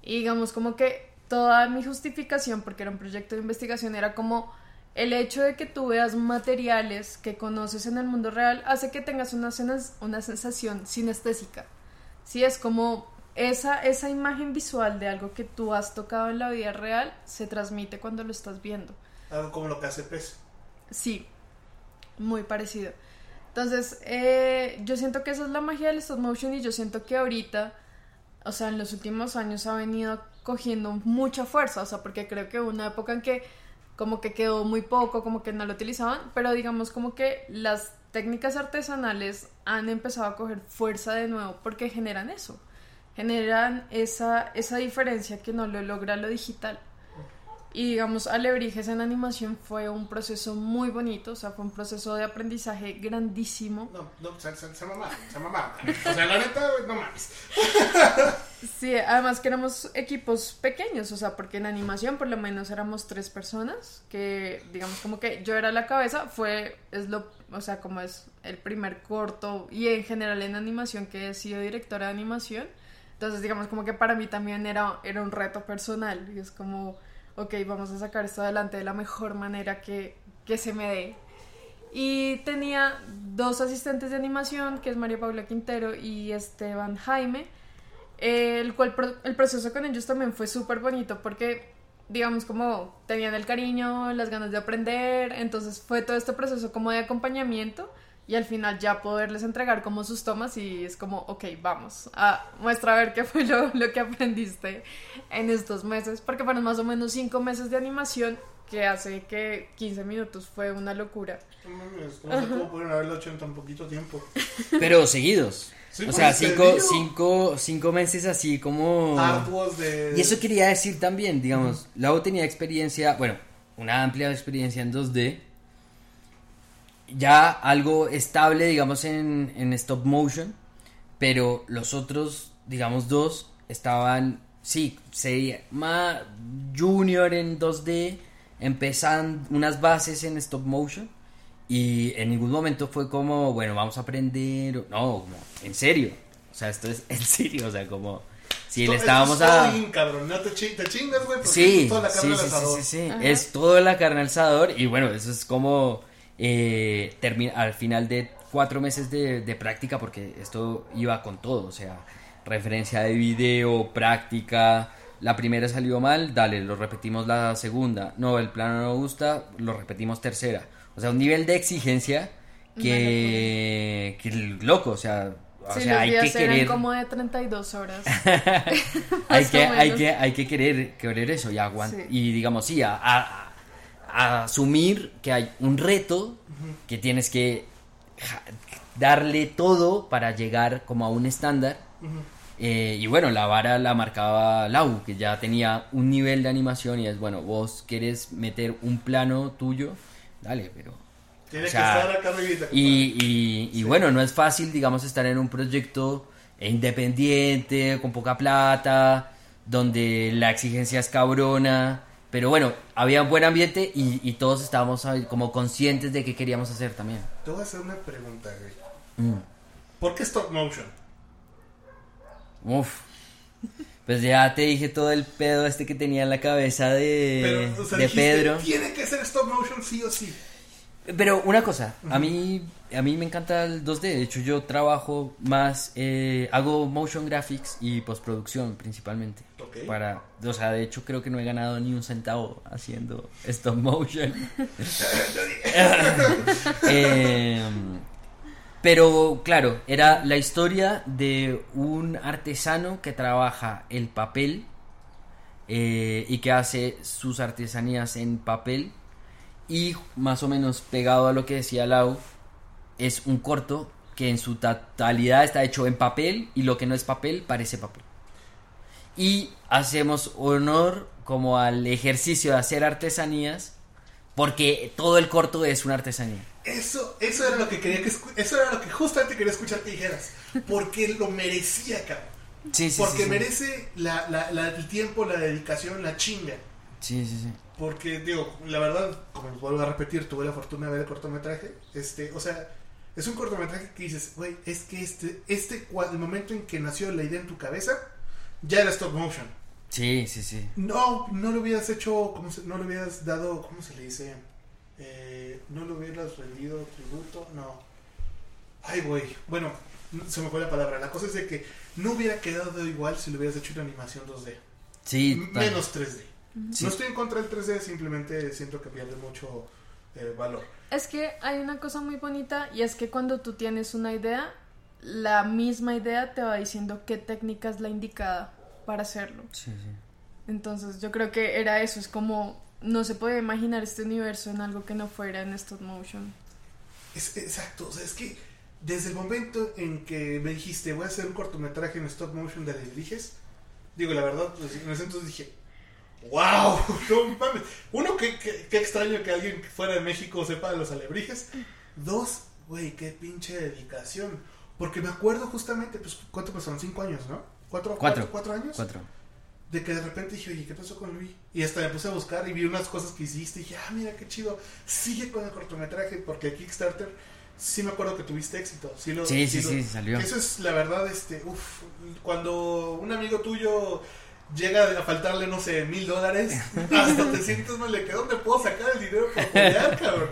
Y digamos como que toda mi justificación, porque era un proyecto de investigación, era como el hecho de que tú veas materiales que conoces en el mundo real hace que tengas una, una sensación sinestésica. Sí, es como esa, esa imagen visual de algo que tú has tocado en la vida real se transmite cuando lo estás viendo. Algo como lo que hace PES. Sí, muy parecido. Entonces, eh, yo siento que esa es la magia del stop motion y yo siento que ahorita, o sea, en los últimos años ha venido cogiendo mucha fuerza, o sea, porque creo que hubo una época en que como que quedó muy poco, como que no lo utilizaban, pero digamos como que las técnicas artesanales han empezado a coger fuerza de nuevo porque generan eso, generan esa, esa diferencia que no lo logra lo digital. Y digamos, Alebrijes en animación fue un proceso muy bonito, o sea, fue un proceso de aprendizaje grandísimo. No, no, se, se, se mamá, se. O sea, la neta, no mames. Sí, además que éramos equipos pequeños, o sea, porque en animación por lo menos éramos tres personas, que digamos como que yo era la cabeza, fue, es lo, o sea, como es el primer corto y en general en animación que he sido directora de animación. Entonces, digamos, como que para mí también era, era un reto personal. Y es como, ok, vamos a sacar esto adelante de la mejor manera que, que se me dé. Y tenía dos asistentes de animación, que es María Paula Quintero y Esteban Jaime, el cual el proceso con ellos también fue súper bonito porque, digamos, como tenían el cariño, las ganas de aprender, entonces fue todo este proceso como de acompañamiento y al final ya poderles entregar como sus tomas y es como, ok, vamos, a muestra a ver qué fue lo, lo que aprendiste en estos meses, porque fueron más o menos cinco meses de animación que hace que 15 minutos fue una locura. No sé cómo pueden haberlo hecho en tan poquito tiempo. Pero seguidos. Sí, o sea, cinco, cinco, cinco meses así como... Arduos de... Y eso quería decir también, digamos, Lau tenía experiencia, bueno, una amplia experiencia en 2D, ya algo estable, digamos, en, en stop motion, pero los otros, digamos, dos estaban, sí, sería más junior en 2D, empezando unas bases en stop motion, y en ningún momento fue como, bueno, vamos a aprender, no, como, en serio, o sea, esto es en serio, o sea, como... Si Esto- le estábamos es a... in, cabrón, no te, chi- te chingas, güey, porque Sí, es toda la carne sí, al sí, asador. sí, sí. Ajá. Es todo la carne al asador y bueno, eso es como eh, termi- al final de cuatro meses de, de práctica porque esto iba con todo, o sea, referencia de video, práctica, la primera salió mal, dale, lo repetimos la segunda, no, el plano no gusta, lo repetimos tercera, o sea, un nivel de exigencia que, que loco, o sea, o Sí, sea, hay que querer como de 32 horas. hay que, hay que, hay que querer, querer eso y aguant Sí. y digamos sí, a, a- a asumir que hay un reto que tienes que darle todo para llegar como a un estándar. Eh, y bueno, la vara la marcaba Lau, que ya tenía un nivel de animación y es bueno, vos quieres meter un plano tuyo, dale, pero Tiene o sea, que estar acá arribita. y, y, y bueno, no es fácil, digamos, estar en un proyecto independiente, con poca plata, donde la exigencia es cabrona. Pero bueno, había un buen ambiente y, y todos estábamos como conscientes de qué queríamos hacer también. Te voy a hacer una pregunta, güey. Mm. ¿Por qué stop motion? Uf. Pues ya te dije todo el pedo este que tenía en la cabeza de, Pero, o sea, de dijiste, Pedro. Tiene que ser stop motion sí o sí. Pero una cosa, a mí a mí me encanta el 2D, de hecho yo trabajo más, eh, hago motion graphics y postproducción principalmente. Para, o sea, de hecho creo que no he ganado ni un centavo haciendo stop motion. Eh, pero claro, era la historia de un artesano que trabaja el papel eh, y que hace sus artesanías en papel y más o menos pegado a lo que decía Lau, es un corto que en su totalidad está hecho en papel y lo que no es papel parece papel. Y hacemos honor como al ejercicio de hacer artesanías porque todo el corto es una artesanía. Eso, eso era lo que quería que eso era lo que justamente quería escuchar que dijeras. Porque lo merecía, cabrón. Sí, sí, Porque sí, merece la, la- la- el tiempo, la dedicación, la chinga. Sí, sí, sí. Porque, digo, la verdad, como les vuelvo a repetir, tuve la fortuna de ver el cortometraje. Este, o sea, es un cortometraje que dices, güey, es que este, este, el momento en que nació la idea en tu cabeza, ya era stop motion. Sí, sí, sí. No, no lo hubieras hecho, ¿cómo se- no le hubieras dado, ¿cómo se le dice? Eh, no le hubieras rendido tributo, no. Ay, güey. Bueno, se me fue la palabra. La cosa es de que no hubiera quedado igual si le hubieras hecho una animación 2D. Sí, M- tal. Menos 3D. Sí. No estoy en contra del 3D, simplemente siento que pierde mucho eh, valor. Es que hay una cosa muy bonita y es que cuando tú tienes una idea, la misma idea te va diciendo qué técnica es la indicada para hacerlo. Sí, sí. Entonces yo creo que era eso, es como no se puede imaginar este universo en algo que no fuera en stop motion. Es, exacto, o sea, es que desde el momento en que me dijiste voy a hacer un cortometraje en stop motion de Alebrijes, digo, la verdad, pues, en ese entonces dije, wow, no mames. Uno, qué, qué, qué extraño que alguien fuera de México sepa de los alebrijes. Dos, güey, qué pinche dedicación. Porque me acuerdo justamente, pues, ¿cuánto pasaron? Cinco años, ¿no? ¿Cuatro, Cuatro. cuatro años? Cuatro. De que de repente dije, oye, ¿qué pasó con Luis? Y hasta me puse a buscar y vi unas cosas que hiciste y dije, ah, mira qué chido, sigue con el cortometraje porque el Kickstarter sí me acuerdo que tuviste éxito. Sí, lo, Sí, sí, lo- sí, salió. que Eso es la verdad, este, uf, cuando un amigo tuyo llega a faltarle, no sé, mil dólares, hasta te sientes mal de que dónde puedo sacar el dinero para apoyar, cabrón.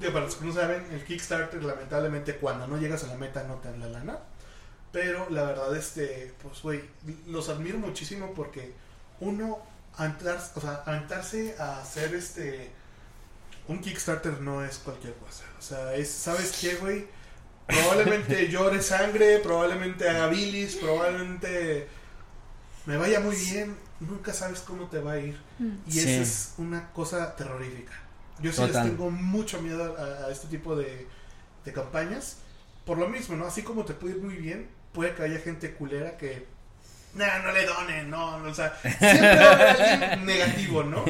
Digo, para los que no saben, el Kickstarter, lamentablemente, cuando no llegas a la meta no te dan la lana. Pero la verdad, este, pues, güey, los admiro muchísimo porque uno, aventarse, o sea, aventarse a hacer este, un Kickstarter no es cualquier cosa. O sea, es, ¿sabes qué, güey? Probablemente llore sangre, probablemente haga bilis, probablemente me vaya muy bien. Nunca sabes cómo te va a ir. Mm. Y Sí. esa es una cosa terrorífica. Yo sí Total. les tengo mucho miedo a, a este tipo de, de campañas. Por lo mismo, ¿no? Así como te puede ir muy bien, puede que haya gente culera que. Nah, no le donen, no, no, o sea, siempre va a haber alguien negativo, ¿no?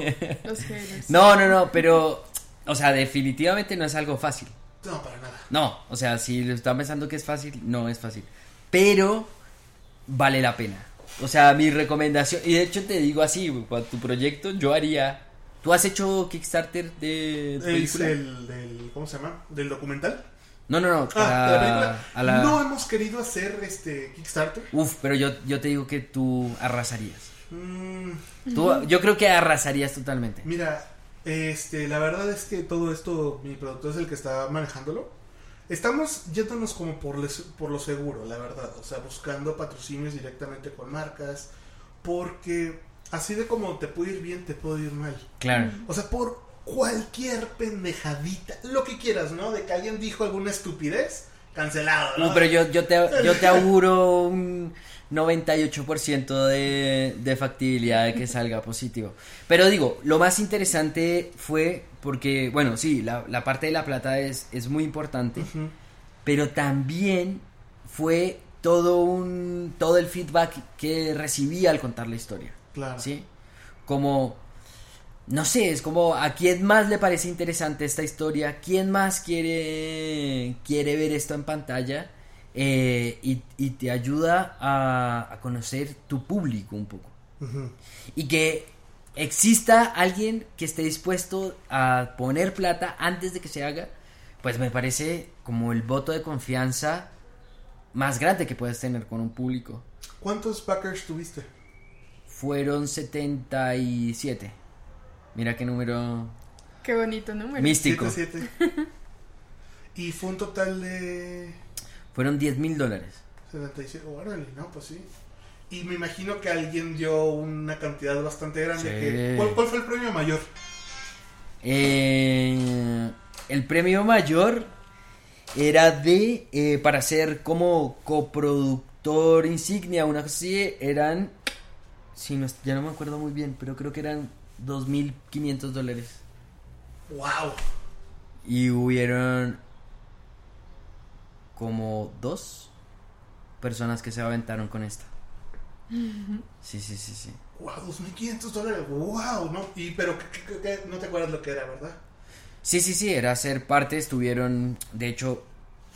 Los haters. No, no, no, pero, o sea, definitivamente no es algo fácil. No, para nada. No, o sea, si lo están pensando que es fácil, no es fácil. Pero vale la pena. O sea, mi recomendación, y de hecho te digo así, para tu proyecto yo haría... ¿Tú has hecho Kickstarter de tu Es el del. ¿Cómo se llama? ¿Del documental? No, no, no. Ah, de la para- película. a la- No hemos querido hacer este Kickstarter. Uf, pero yo, yo te digo que tú arrasarías. Mm, Tú, yo creo que arrasarías totalmente. Mira, este, la verdad es que todo esto, mi productor es el que está manejándolo. Estamos yéndonos como por, les- por lo seguro, la verdad. O sea, buscando patrocinios directamente con marcas. Porque así de como te puede ir bien, te puede ir mal. Claro. O sea, por cualquier pendejadita, lo que quieras, ¿no? De que alguien dijo alguna estupidez, cancelado, ¿no? No, pero yo, yo, te, yo te auguro un 98% de, de factibilidad de que salga positivo. Pero digo, lo más interesante fue porque, bueno, sí, la, la parte de la plata es, es muy importante, pero también fue todo un todo el feedback que recibí al contar la historia. Claro. ¿sí? Como, no sé, es como a quién más le parece interesante esta historia, quién más quiere, quiere ver esto en pantalla eh, y, y te ayuda a, a conocer tu público un poco. Y que exista alguien que esté dispuesto a poner plata antes de que se haga, pues me parece como el voto de confianza más grande que puedes tener con un público. ¿Cuántos backers tuviste? Fueron 77. Mira qué número Qué bonito número. místico. 7 Y fue un total de Fueron 10 mil dólares. 77. Órale, no, pues sí. Y me imagino que alguien dio una cantidad bastante grande. Sí. que- ¿cuál, cuál fue el premio mayor? Eh, el premio mayor era de, eh, para ser como coproductor insignia, una cosa así, eran, si no, ya no me acuerdo muy bien, pero creo que eran 2.500 dólares. ¡Wow! Y hubieron como dos personas que se aventaron con esta. Sí, sí, sí, sí. ¡Wow! 2.500 dólares. ¡Wow! No, y, pero ¿qué- qué- qué- no te acuerdas lo que era, ¿verdad? Sí, sí, sí, era ser parte, estuvieron, de hecho,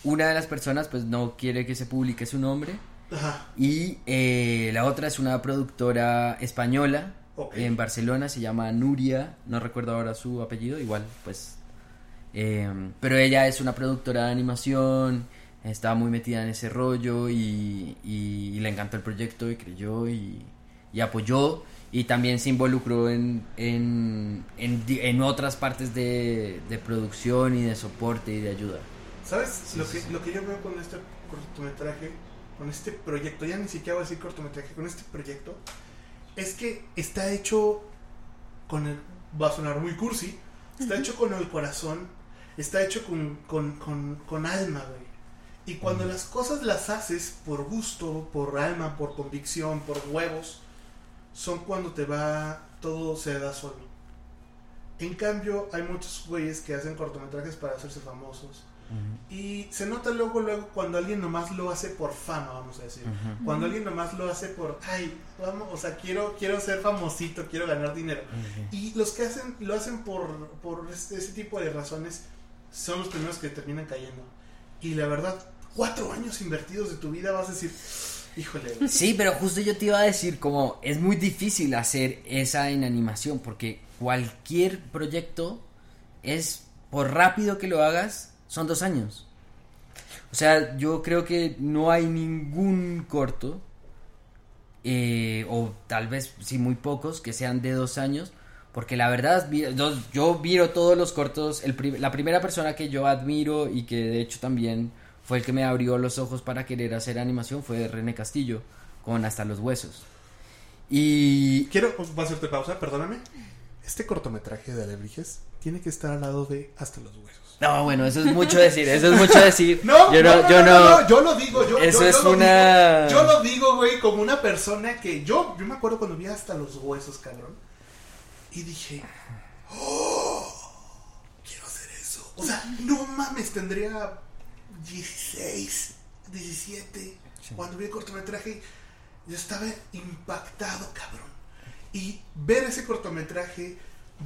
una de las personas pues no quiere que se publique su nombre Ajá. y eh, la otra es una productora española Ok. en Barcelona, se llama Nuria, no recuerdo ahora su apellido, igual pues, eh, pero ella es una productora de animación, estaba muy metida en ese rollo y, y- y le encantó el proyecto y creyó y, y apoyó y también se involucró en, en, en, di- en otras partes de, de producción y de soporte y de ayuda. ¿Sabes? lo, sí, que, sí. lo que yo veo con este cortometraje, con este proyecto, ya ni siquiera voy a decir cortometraje, con este proyecto, es que está hecho con el. Va a sonar muy cursi, está hecho con el corazón, está hecho con, con, con, con alma, güey. Y cuando las cosas las haces por gusto, por alma, por convicción, por huevos, son cuando te va. todo se da solo. En cambio, hay muchos güeyes que hacen cortometrajes para hacerse famosos. Y se nota luego, luego, cuando alguien nomás lo hace por fama, vamos a decir. Ujú. Cuando alguien nomás lo hace por, ay, vamos, o sea, quiero, quiero ser famosito, quiero ganar dinero. Y los que hacen, lo hacen por, por este- ese tipo de razones son los primeros que terminan cayendo. Y la verdad, cuatro años invertidos de tu vida vas a decir, híjole, güey". Sí, pero justo yo te iba a decir como es muy difícil hacer esa en animación porque cualquier proyecto es por rápido que lo hagas son dos años. O sea, yo creo que no hay ningún corto, eh, o tal vez sí muy pocos, que sean de dos años, porque la verdad, yo, yo miro todos los cortos, la primera persona que yo admiro y que de hecho también fue el que me abrió los ojos para querer hacer animación fue René Castillo, con Hasta los Huesos. Y Quiero, pues, voy a hacerte pausa, perdóname. Este cortometraje de Alebrijes tiene que estar al lado de Hasta los Huesos. No, bueno, eso es mucho decir, eso es mucho decir. No, yo no, no, yo no, no. no, yo lo digo, yo, Eso yo- yo es lo una- digo, yo lo digo, güey, como una persona que yo, yo me acuerdo cuando vi hasta los huesos, cabrón, y dije, oh, quiero hacer eso. O sea, no mames, tendría 16, 17, cuando vi el cortometraje, yo estaba impactado, cabrón. Y ver ese cortometraje,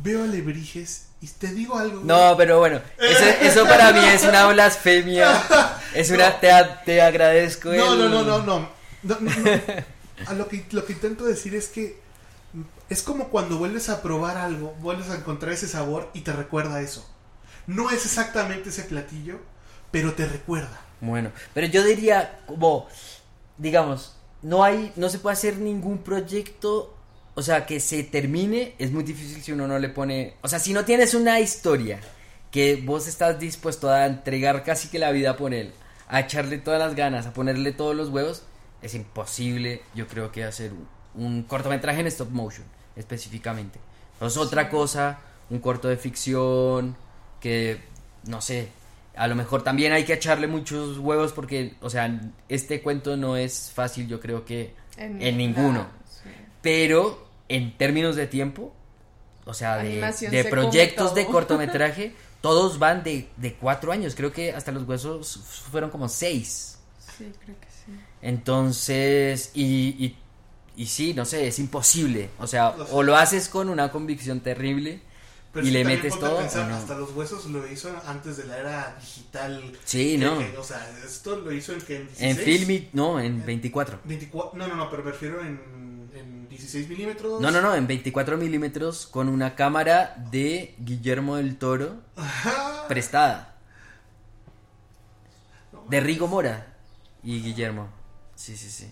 veo a Lebrijes, y te digo algo. güey. No, pero bueno, eso, eso para mí es una blasfemia. Es una, te, a- te agradezco. No, el- no, no, no, no. No, no, no. A lo que, lo que intento decir es que es como cuando vuelves a probar algo, vuelves a encontrar ese sabor y te recuerda eso. No es exactamente ese platillo, pero te recuerda. Bueno, pero yo diría como, digamos, no hay, no se puede hacer ningún proyecto, o sea, que se termine, es muy difícil si uno no le pone, o sea, si no tienes una historia que vos estás dispuesto a entregar casi que la vida por él, a echarle todas las ganas, a ponerle todos los huevos, es imposible, yo creo que hacer un, un cortometraje en stop motion, específicamente. Es otra cosa, un corto de ficción, que, no sé, a lo mejor también hay que echarle muchos huevos porque, o sea, este cuento no es fácil, yo creo que en ninguno. Sí. Pero en términos de tiempo, o sea, de, proyectos de cortometraje, todos van de, de cuatro años. Creo que hasta los huesos fueron como seis. Sí, creo que sí. Entonces, y, y, y sí, no sé, es imposible. O sea, o lo haces con una convicción terrible Pero y le metes todo. pensar, ¿o no? Hasta los huesos lo hizo antes de la era digital. Sí, no. que, o sea, esto lo hizo en que en En 16, Filmit, no, en 24. 24, no, no, no, pero me refiero en, en 16 milímetros. No, no, no, en 24 milímetros con una cámara de Guillermo del Toro Ajá. prestada. De Rigo Mora y Guillermo. Sí, sí, sí.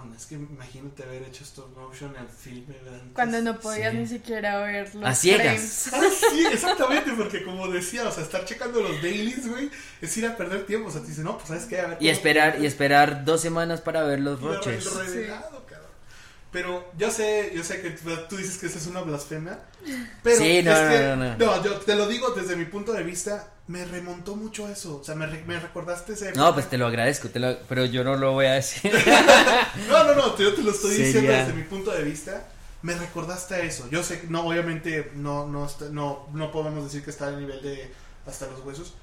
Cabrón, es que imagínate haber hecho stop motion en filme. ¿verdad? Cuando no podías Sí. ni siquiera ver los A ciegas. Ah, sí, exactamente, porque como decía, o sea, estar checando los dailies, güey, es ir a perder tiempo. O sea, te dice, no, pues sabes qué, a ver. Y esperar, y esperar dos semanas para ver los roches. lo revelado, cabrón. Pero yo sé, yo sé que tú dices que esa es una blasfemia. Pero Sí, no, es no, que, no, no. yo te lo digo desde mi punto de vista, me remontó mucho eso. O sea, me, re- me recordaste ese. No, pues te lo agradezco, te lo- pero yo no lo voy a decir. No, no, no, yo te lo estoy diciendo Sería- desde mi punto de vista. Me recordaste a eso. Yo sé, no, obviamente no, no, no, no podemos decir que está al nivel de hasta los huesos,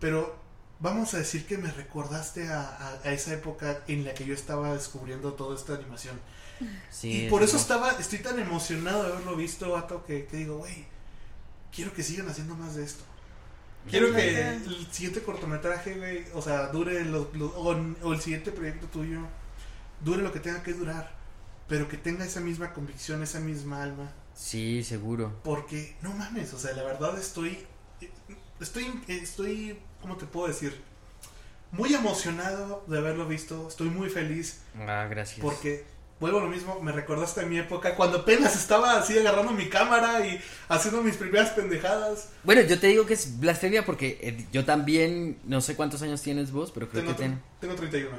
pero vamos a decir que me recordaste a, a- a esa época en la que yo estaba descubriendo toda esta animación. Sí, y por eso estaba, estoy tan emocionado de haberlo visto, vato, que, que digo, güey, quiero que sigan haciendo más de esto. Quiero que el siguiente cortometraje, güey, o sea, dure lo- lo- o, o el siguiente proyecto tuyo, dure lo que tenga que durar, pero que tenga esa misma convicción, esa misma alma, Sí, seguro. porque no mames, o sea, la verdad estoy, estoy, estoy, ¿cómo te puedo decir? Muy emocionado de haberlo visto, estoy muy feliz Ah, gracias. porque vuelvo a lo mismo, me recordaste a mi época cuando apenas estaba así agarrando mi cámara y haciendo mis primeras pendejadas. Bueno, yo te digo que es blasfemia porque eh, yo también, no sé cuántos años tienes vos, pero creo Tengo, que ten- tengo 31.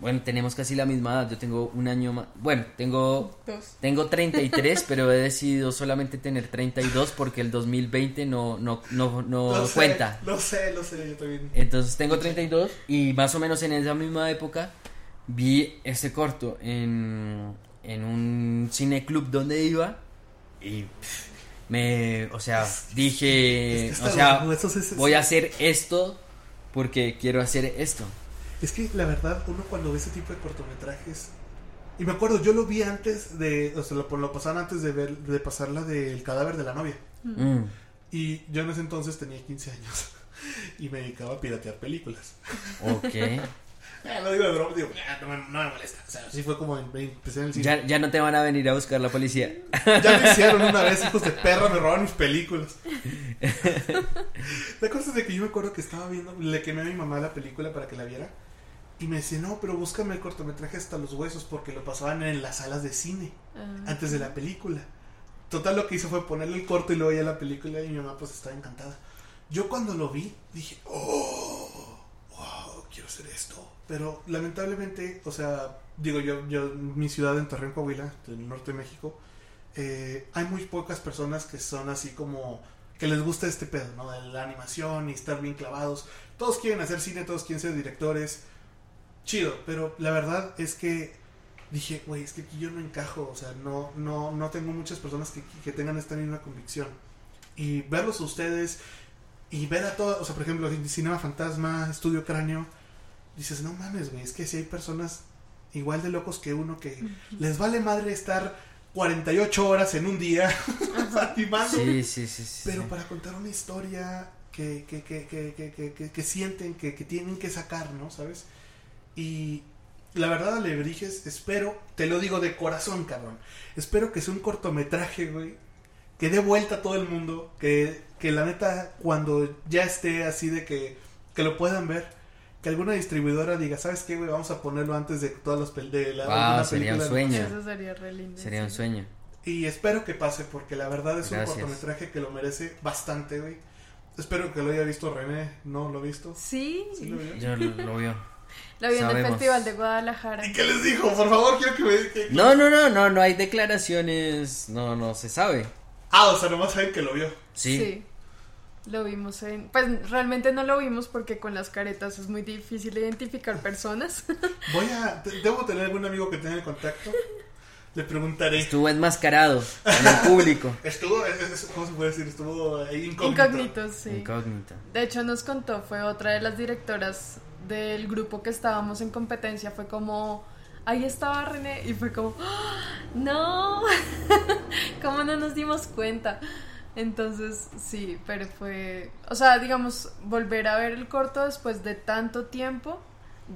Bueno, tenemos casi la misma edad, yo tengo un año más. Bueno, tengo Dos. tengo 33, pero he decidido solamente tener 32 porque el 2020 no no no no Lo sé, cuenta. Lo sé, lo sé, yo también. Entonces tengo 32 y más o menos en esa misma época vi este corto en, en un cineclub donde iba y pff, me, o sea, dije, Es que o sea, es- voy a hacer esto porque quiero hacer esto. Es que la verdad, uno cuando ve ese tipo de cortometrajes. Y me acuerdo, yo lo vi antes de. O sea, lo, lo pasaban antes de ver de pasar la del cadáver de la novia. Mm. Y yo en ese entonces tenía 15 años. Y me dedicaba a piratear películas. Ok. Eh, lo digo de broma, digo, "Ah, no, me, no me molesta. O sea, así fue como en- empecé en el cine. Ya, ya no te van a venir a buscar la policía. Ya me hicieron una vez, hijos de perra, me robaron mis películas. La cosa es de que yo me acuerdo que estaba viendo, le quemé a mi mamá la película para que la viera. Y me decía, no, pero búscame el cortometraje hasta los huesos porque lo pasaban en las salas de cine Ah, antes de la película. Total lo que hizo fue ponerle el corto y luego ya la película y mi mamá pues estaba encantada. Yo cuando lo vi dije, oh, wow, quiero hacer esto. Pero lamentablemente, o sea, digo yo, yo mi ciudad en Torreón, Coahuila, del norte de México, eh, hay muy pocas personas que son así como que les gusta este pedo, ¿no? De la animación y estar bien clavados. Todos quieren hacer cine, todos quieren ser directores. Chido, pero la verdad es que dije, güey, es que aquí yo no encajo, o sea, no, no, no tengo muchas personas que, que tengan esta misma convicción. Y verlos a ustedes y ver a todos, o sea, por ejemplo, Cinema Fantasma, Estudio Cráneo, dices, no mames, güey, es que si hay personas igual de locos que uno que les vale madre estar 48 horas en un día animando, Sí, sí, sí, sí. pero sí. para contar una historia que, que, que, que, que, que, que- que sienten, que, que tienen que sacar, ¿no? ¿Sabes? Y la verdad, Alebrijes, espero, te lo digo de corazón, cabrón, espero que sea un cortometraje, güey, que dé vuelta a todo el mundo, que, que la neta, cuando ya esté así de que, que lo puedan ver, que alguna distribuidora diga, ¿sabes qué, güey? Vamos a ponerlo antes de todas las pel- de la Wow, sería un sueño. Eso sería re lindo. Sería un sí. sueño. y espero que pase, porque la verdad es Gracias. un cortometraje que lo merece bastante, güey. Espero que lo haya visto René, ¿no lo ha visto? Sí, ¿Sí lo vio? Yo lo, lo vi en el. Festival de Guadalajara. ¿Y qué les dijo? Por favor, quiero que me... que- No, no, no, no, no hay declaraciones. No, no se sabe. Ah, o sea, nomás saben que lo vio. Sí. Lo vimos en... Pues realmente no lo vimos porque con las caretas es muy difícil identificar personas. Voy a... Debo tener algún amigo que tenga el contacto. Le preguntaré. Estuvo enmascarado en el público. Estuvo, es- es- ¿cómo se puede decir? Estuvo ahí incógnito. Incógnitos, sí. Incógnito. De hecho nos contó, fue otra de las directoras del grupo que estábamos en competencia, fue como, ahí estaba René, y fue como, ¡Ah! no, ¿cómo no nos dimos cuenta? Entonces, sí, pero fue, o sea, digamos, volver a ver el corto después de tanto tiempo,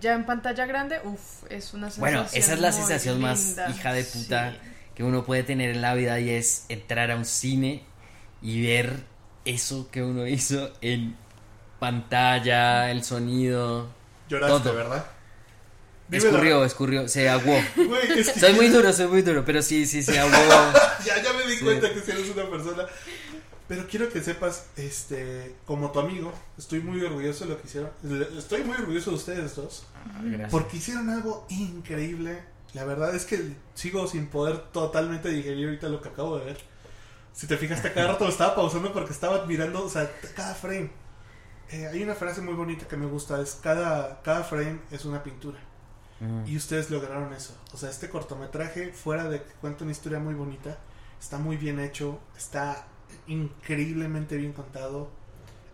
ya en pantalla grande, uff, es una sensación. Bueno, esa es la muy sensación más hija de puta Sí. que uno puede tener en la vida y es entrar a un cine y ver eso que uno hizo en pantalla, el sonido. Lloraste, Todo. ¿verdad? Escurrió, escurrió, se aguó. Güey, es que Soy muy duro, soy muy duro, pero sí, sí, se aguó. ya, ya me di Sí. cuenta que si eres una persona. Pero quiero que sepas, este, como tu amigo, estoy muy orgulloso de lo que hicieron. Estoy muy orgulloso de ustedes dos. Gracias. Porque hicieron algo increíble. La verdad es que sigo sin poder totalmente digerir ahorita lo que acabo de ver. Si te fijaste, cada rato lo estaba pausando porque estaba mirando, o sea, cada frame. Eh, hay una frase muy bonita que me gusta, es cada, cada frame es una pintura. Mm. Y ustedes lograron eso. O sea, este cortometraje, fuera de que cuenta una historia muy bonita, está muy bien hecho, está increíblemente bien contado.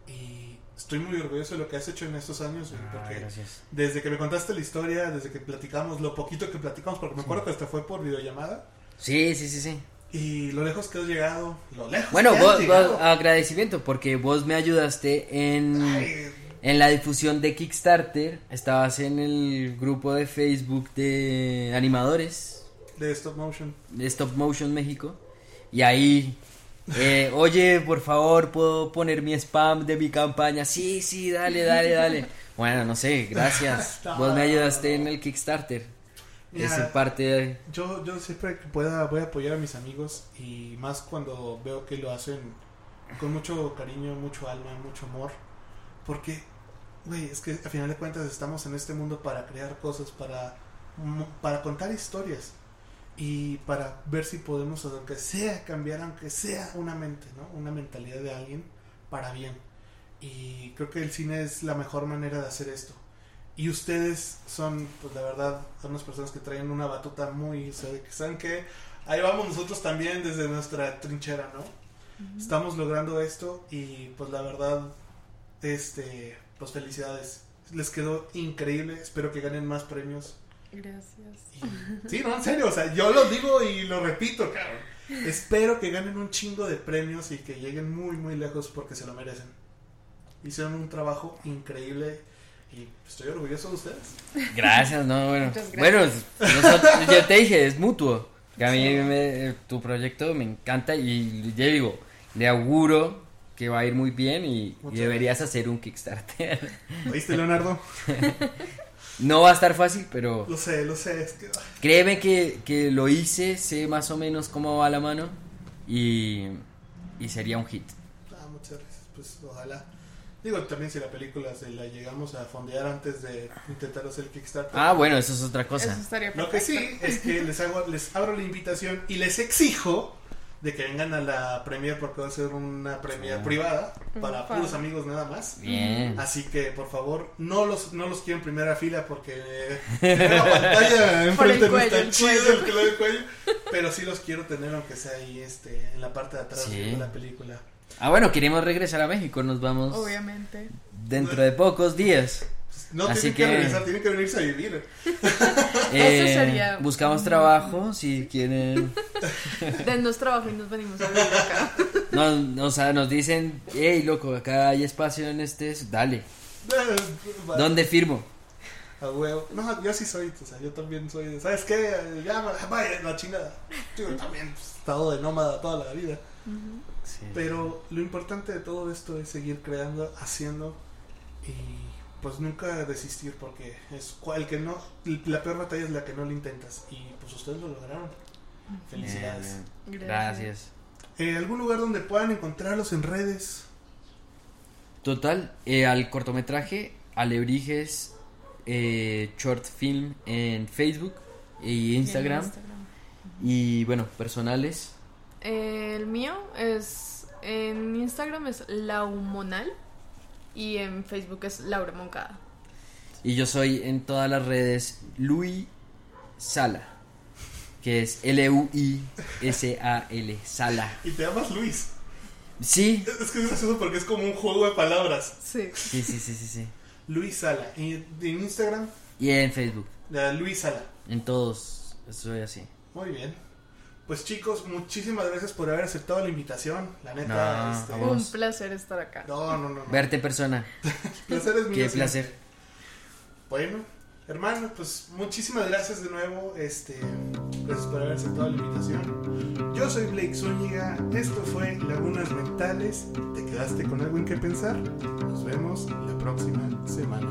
Y estoy muy orgulloso de lo que has hecho en estos años, Ah, porque gracias. desde que me contaste la historia, desde que platicamos, lo poquito que platicamos, porque me acuerdo que hasta fue por videollamada, Sí, sí, sí, sí. y lo lejos que has llegado, lo lejos Bueno, que has vos, llegado. vos- agradecimiento porque vos me ayudaste en, Ay, en la difusión de Kickstarter. Estabas en el grupo de Facebook de animadores de stop motion. de Stop Motion México. Y ahí, eh, oye, por favor, ¿puedo poner mi spam de mi campaña? Sí, sí, dale, dale, dale. Bueno, no sé, gracias. Vos me ayudaste en el Kickstarter. Mira, Es parte de... Yo, yo siempre que pueda voy a apoyar a mis amigos y más cuando veo que lo hacen con mucho cariño, mucho alma, mucho amor. Porque, güey, es que a final de cuentas estamos en este mundo para crear cosas, para, para contar historias y para ver si podemos, aunque sea cambiar, aunque sea una mente, ¿no? Una mentalidad de alguien para bien. Y creo que el cine es la mejor manera de hacer esto. Y ustedes son, pues la verdad, son unas personas que traen una batuta muy, o sea, de que saben que ahí vamos nosotros también desde nuestra trinchera, ¿no? Estamos logrando esto y pues la verdad, este, pues felicidades. Les quedó increíble, espero que ganen más premios. Gracias. Y- sí, no, en serio, o sea, yo lo digo y lo repito, cabrón. Espero que ganen un chingo de premios y que lleguen muy, muy lejos porque se lo merecen. Hicieron un trabajo increíble y estoy orgulloso de ustedes. Gracias, no, bueno. Muchas Bueno, gracias. nosotros- yo te dije, es mutuo. Que a mí me- tu proyecto me encanta y ya digo, le auguro que va a ir muy bien y, y deberías hacer un Kickstarter. ¿Oíste, Leonardo? no va a estar fácil, pero Lo sé, lo sé. Es que... créeme que, que lo hice, sé más o menos cómo va la mano y, y sería un hit. Ah, muchas gracias. Pues ojalá. Digo, también si la película se la llegamos a fondear antes de intentar hacer el Kickstarter. Ah, bueno, eso es otra cosa. Eso estaría Lo que sí es que les, hago, les abro la invitación y les exijo de que vengan a la premier porque va a ser una premier Sí. privada para puros amigos nada más. Bien. Así que por favor no los no los quiero en primera fila porque la pantalla enfrente no cuello, está el chido cuello. el que lo del cuello, pero sí los quiero tener aunque sea ahí este en la parte de atrás Sí. de la película. Ah, bueno, queremos regresar a México, nos vamos Obviamente. dentro de pocos días. No Así tienen que, que- regresar, tienen que venirse a vivir. Eh, sería- Buscamos trabajo, si quieren. Dennos trabajo y nos venimos a vivir acá. No, no, o sea, nos dicen, hey, loco, acá hay espacio en este, dale. Va- ¿Dónde firmo? A huevo. No, yo sí soy, o sea, yo también soy. de, ¿Sabes qué? Ya, vaya, la chingada. Yo también pues, he estado de nómada toda la vida. Pero lo importante de todo esto es seguir creando, haciendo y pues nunca desistir porque es cual- el que no la peor batalla es la que no lo intentas y pues ustedes lo lograron. Felicidades. Bien, bien. Gracias. Eh, ¿Algún lugar donde puedan encontrarlos en redes? Total, eh, al cortometraje, Alebrijes eh, Short Film en Facebook y Instagram. Y en Instagram. Y bueno, personales. El mío es en Instagram es laumonal y en Facebook es Laura Moncada. Y yo soy en todas las redes Luis Sala, que es L-U-I-S-A-L, Sala. Y te llamas Luis. Sí, Es que es gracioso porque es como un juego de palabras. Sí. sí, sí, sí, sí, sí. Luis Sala. Y en Instagram, Y en Facebook, la Luis Sala. en todos, soy así. Muy bien. Pues chicos, muchísimas gracias por haber aceptado la invitación. La neta, No, este, Un placer estar acá. no, no, no, no. Verte persona, placer es mío. qué siempre. placer. Bueno, hermano, pues muchísimas gracias de nuevo. Este, gracias por haber aceptado la invitación. Yo soy Blake Zúñiga. Esto fue Lagunas Mentales. ¿Te quedaste con algo en qué pensar? Nos vemos la próxima semana.